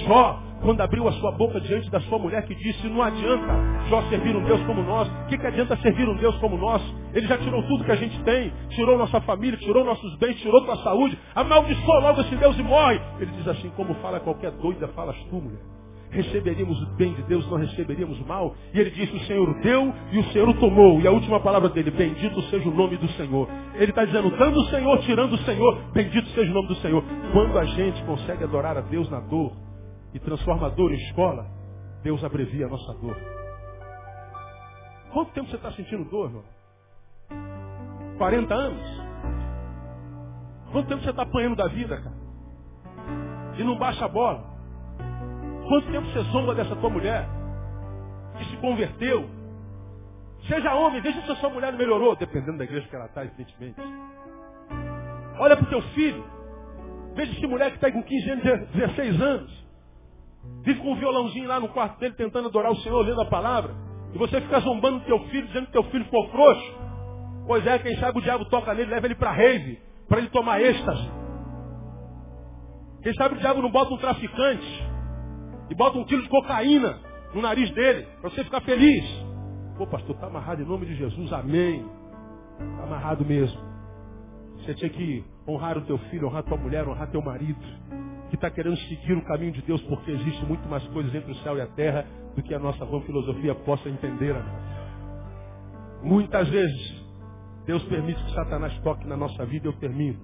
Jó, quando abriu a sua boca diante da sua mulher que disse, não adianta Jó servir um Deus como nós. O que, que adianta servir um Deus como nós? Ele já tirou tudo que a gente tem, tirou nossa família, tirou nossos bens, tirou tua saúde. Amaldiçoa logo esse Deus e morre. Ele diz assim, como fala qualquer doida, falas tu, mulher receberíamos o bem de Deus, não receberíamos o mal. E ele disse, o Senhor deu e o Senhor tomou. E a última palavra dele, bendito seja o nome do Senhor. Ele está dizendo, dando o Senhor, tirando o Senhor, bendito seja o nome do Senhor. Quando a gente consegue adorar a Deus na dor e transforma a dor em escola, Deus abrevia a nossa dor. Quanto tempo você está sentindo dor, irmão? 40 anos? Quanto tempo você está apanhando da vida, cara? E não baixa a bola? Quanto tempo você zomba dessa tua mulher que se converteu? Seja homem, veja se a sua mulher melhorou, dependendo da igreja que ela está, evidentemente. Olha para o teu filho. Veja esse mulher que está com 15 anos, 16 anos. Vive com um violãozinho lá no quarto dele tentando adorar o Senhor, lendo a palavra. E você fica zombando do teu filho, dizendo que teu filho ficou frouxo. Pois é, quem sabe o diabo toca nele, leva ele para rave, para ele tomar êxtase. Quem sabe o diabo não bota um traficante e bota um quilo de cocaína no nariz dele, para você ficar feliz. Pô, pastor, está amarrado em nome de Jesus, amém. Está amarrado mesmo. Você tinha que honrar o teu filho, honrar tua mulher, honrar teu marido, que está querendo seguir o caminho de Deus, porque existe muito mais coisas entre o céu e a terra do que a nossa vã filosofia possa entender. Muitas vezes, Deus permite que Satanás toque na nossa vida e eu termino.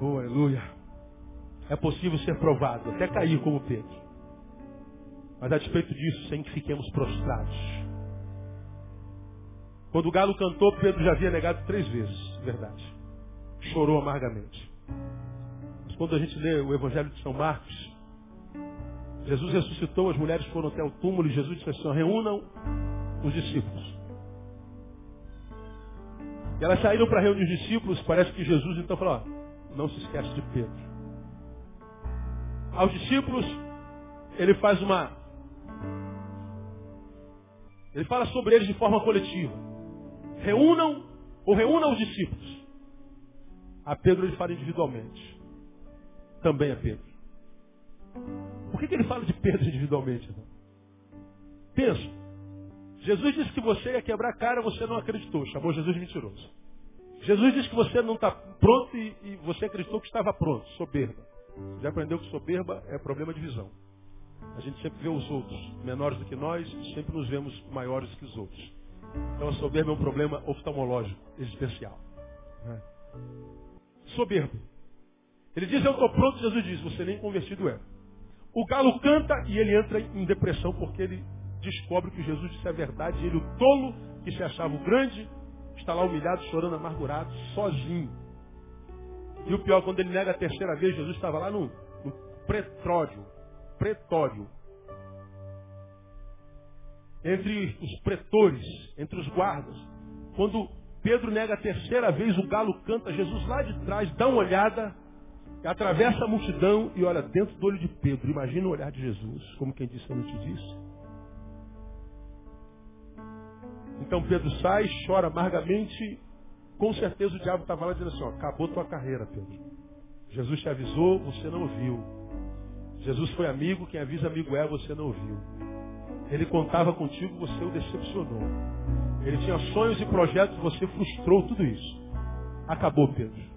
Oh, aleluia. É possível ser provado, até cair como Pedro. Mas a despeito disso, sem que fiquemos prostrados. Quando o galo cantou, Pedro já havia negado três vezes, verdade. Chorou amargamente. Quando a gente lê o Evangelho de São Marcos, Jesus ressuscitou, as mulheres foram até o túmulo e Jesus disse assim, reúnam os discípulos. E elas saíram para reunir os discípulos, parece que Jesus então falou, ó, não se esquece de Pedro. Aos discípulos, ele faz uma. Ele fala sobre eles de forma coletiva. Reúnam ou reúnam os discípulos. A Pedro ele fala individualmente. Também a Pedro. Por que, que ele fala de Pedro individualmente? Irmão? Pensa. Jesus disse que você ia quebrar a cara, você não acreditou. Chamou Jesus de mentiroso. Jesus disse que você não está pronto e, e você acreditou que estava pronto. Soberba. Já aprendeu que soberba é problema de visão. A gente sempre vê os outros menores do que nós e sempre nos vemos maiores que os outros. Então a soberba é um problema oftalmológico, existencial. Né? Soberbo. Ele diz, eu estou pronto, Jesus diz, você nem convertido é. O galo canta e ele entra em depressão porque ele descobre que Jesus disse a verdade ele, o tolo, que se achava o grande, está lá humilhado, chorando, amargurado, sozinho. E o pior, quando ele nega a terceira vez, Jesus estava lá no, no pretório. Pretório. Entre os pretores, entre os guardas. Quando Pedro nega a terceira vez, o galo canta, Jesus lá de trás dá uma olhada, atravessa a multidão e olha dentro do olho de Pedro. Imagina o olhar de Jesus, como quem disse, eu não te disse. Então Pedro sai, chora amargamente. Com certeza o diabo estava lá dizendo assim, ó, acabou tua carreira, Pedro. Jesus te avisou, você não ouviu. Jesus foi amigo, quem avisa amigo é, você não ouviu. Ele contava contigo, você o decepcionou. Ele tinha sonhos e projetos, você frustrou tudo isso. Acabou, Pedro.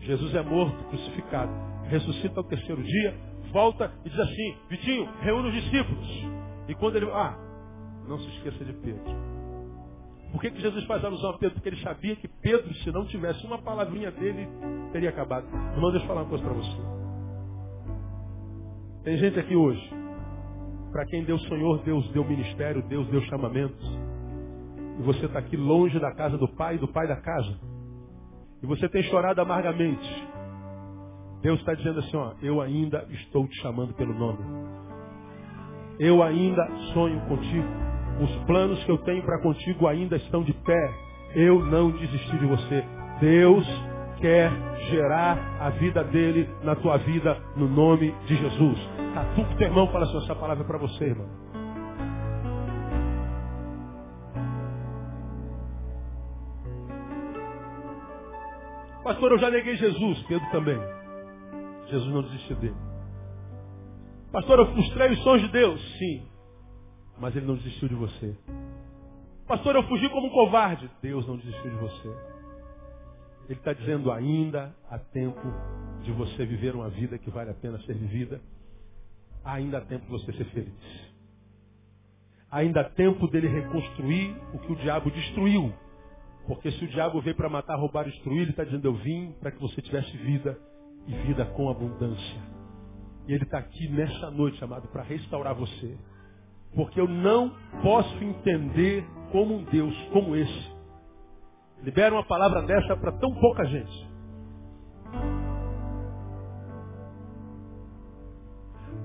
Jesus é morto, crucificado. Ressuscita ao terceiro dia, volta e diz assim, Vitinho, reúne os discípulos. E quando ele. Ah, não se esqueça de Pedro. Por que, que Jesus faz alusão a Pedro? Porque ele sabia que Pedro, se não tivesse uma palavrinha dele, teria acabado. Irmão, deixa eu falar uma coisa para você. Tem gente aqui hoje, para quem Deus sonhou, Deus deu ministério, Deus deu chamamentos. E você está aqui longe da casa do pai e do pai da casa. E você tem chorado amargamente. Deus está dizendo assim, ó, eu ainda estou te chamando pelo nome. Eu ainda sonho contigo. Os planos que eu tenho para contigo ainda estão de pé. Eu não desisti de você. Deus quer gerar a vida dele na tua vida no nome de Jesus. Tá tudo teu irmão fala assim, essa palavra é para você, irmão. Pastor, eu já neguei Jesus, Pedro também. Jesus não desistiu dele. Pastor, eu frustrei os sonhos de Deus. Sim, mas ele não desistiu de você. Pastor, eu fugi como um covarde. Deus não desistiu de você. Ele está dizendo ainda há tempo de você viver uma vida que vale a pena ser vivida. Ainda há tempo de você ser feliz. Ainda há tempo dele reconstruir o que o diabo destruiu. Porque se o diabo veio para matar, roubar, destruir, ele está dizendo, eu vim para que você tivesse vida e vida com abundância. E ele está aqui nessa noite, amado, para restaurar você. Porque eu não posso entender como um Deus como esse libera uma palavra dessa para tão pouca gente.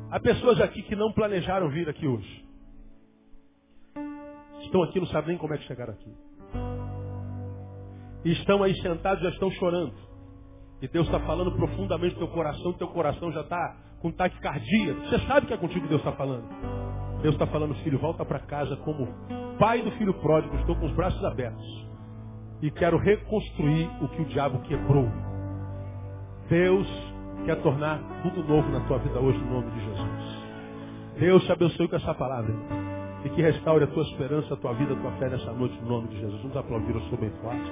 Há pessoas aqui que não planejaram vir aqui hoje. Estão aqui, não sabem nem como é que chegaram aqui. E estão aí sentados, já estão chorando. E Deus está falando profundamente no teu coração, teu coração já está com taquicardia. Você sabe que é contigo que Deus está falando. Deus está falando, filho, volta para casa como pai do filho pródigo. Estou com os braços abertos. E quero reconstruir o que o diabo quebrou. Deus quer tornar tudo novo na tua vida hoje, no nome de Jesus. Deus te abençoe com essa palavra. E que restaure a tua esperança, a tua vida, a tua fé nessa noite, no nome de Jesus. Vamos aplaudir o seu bem forte.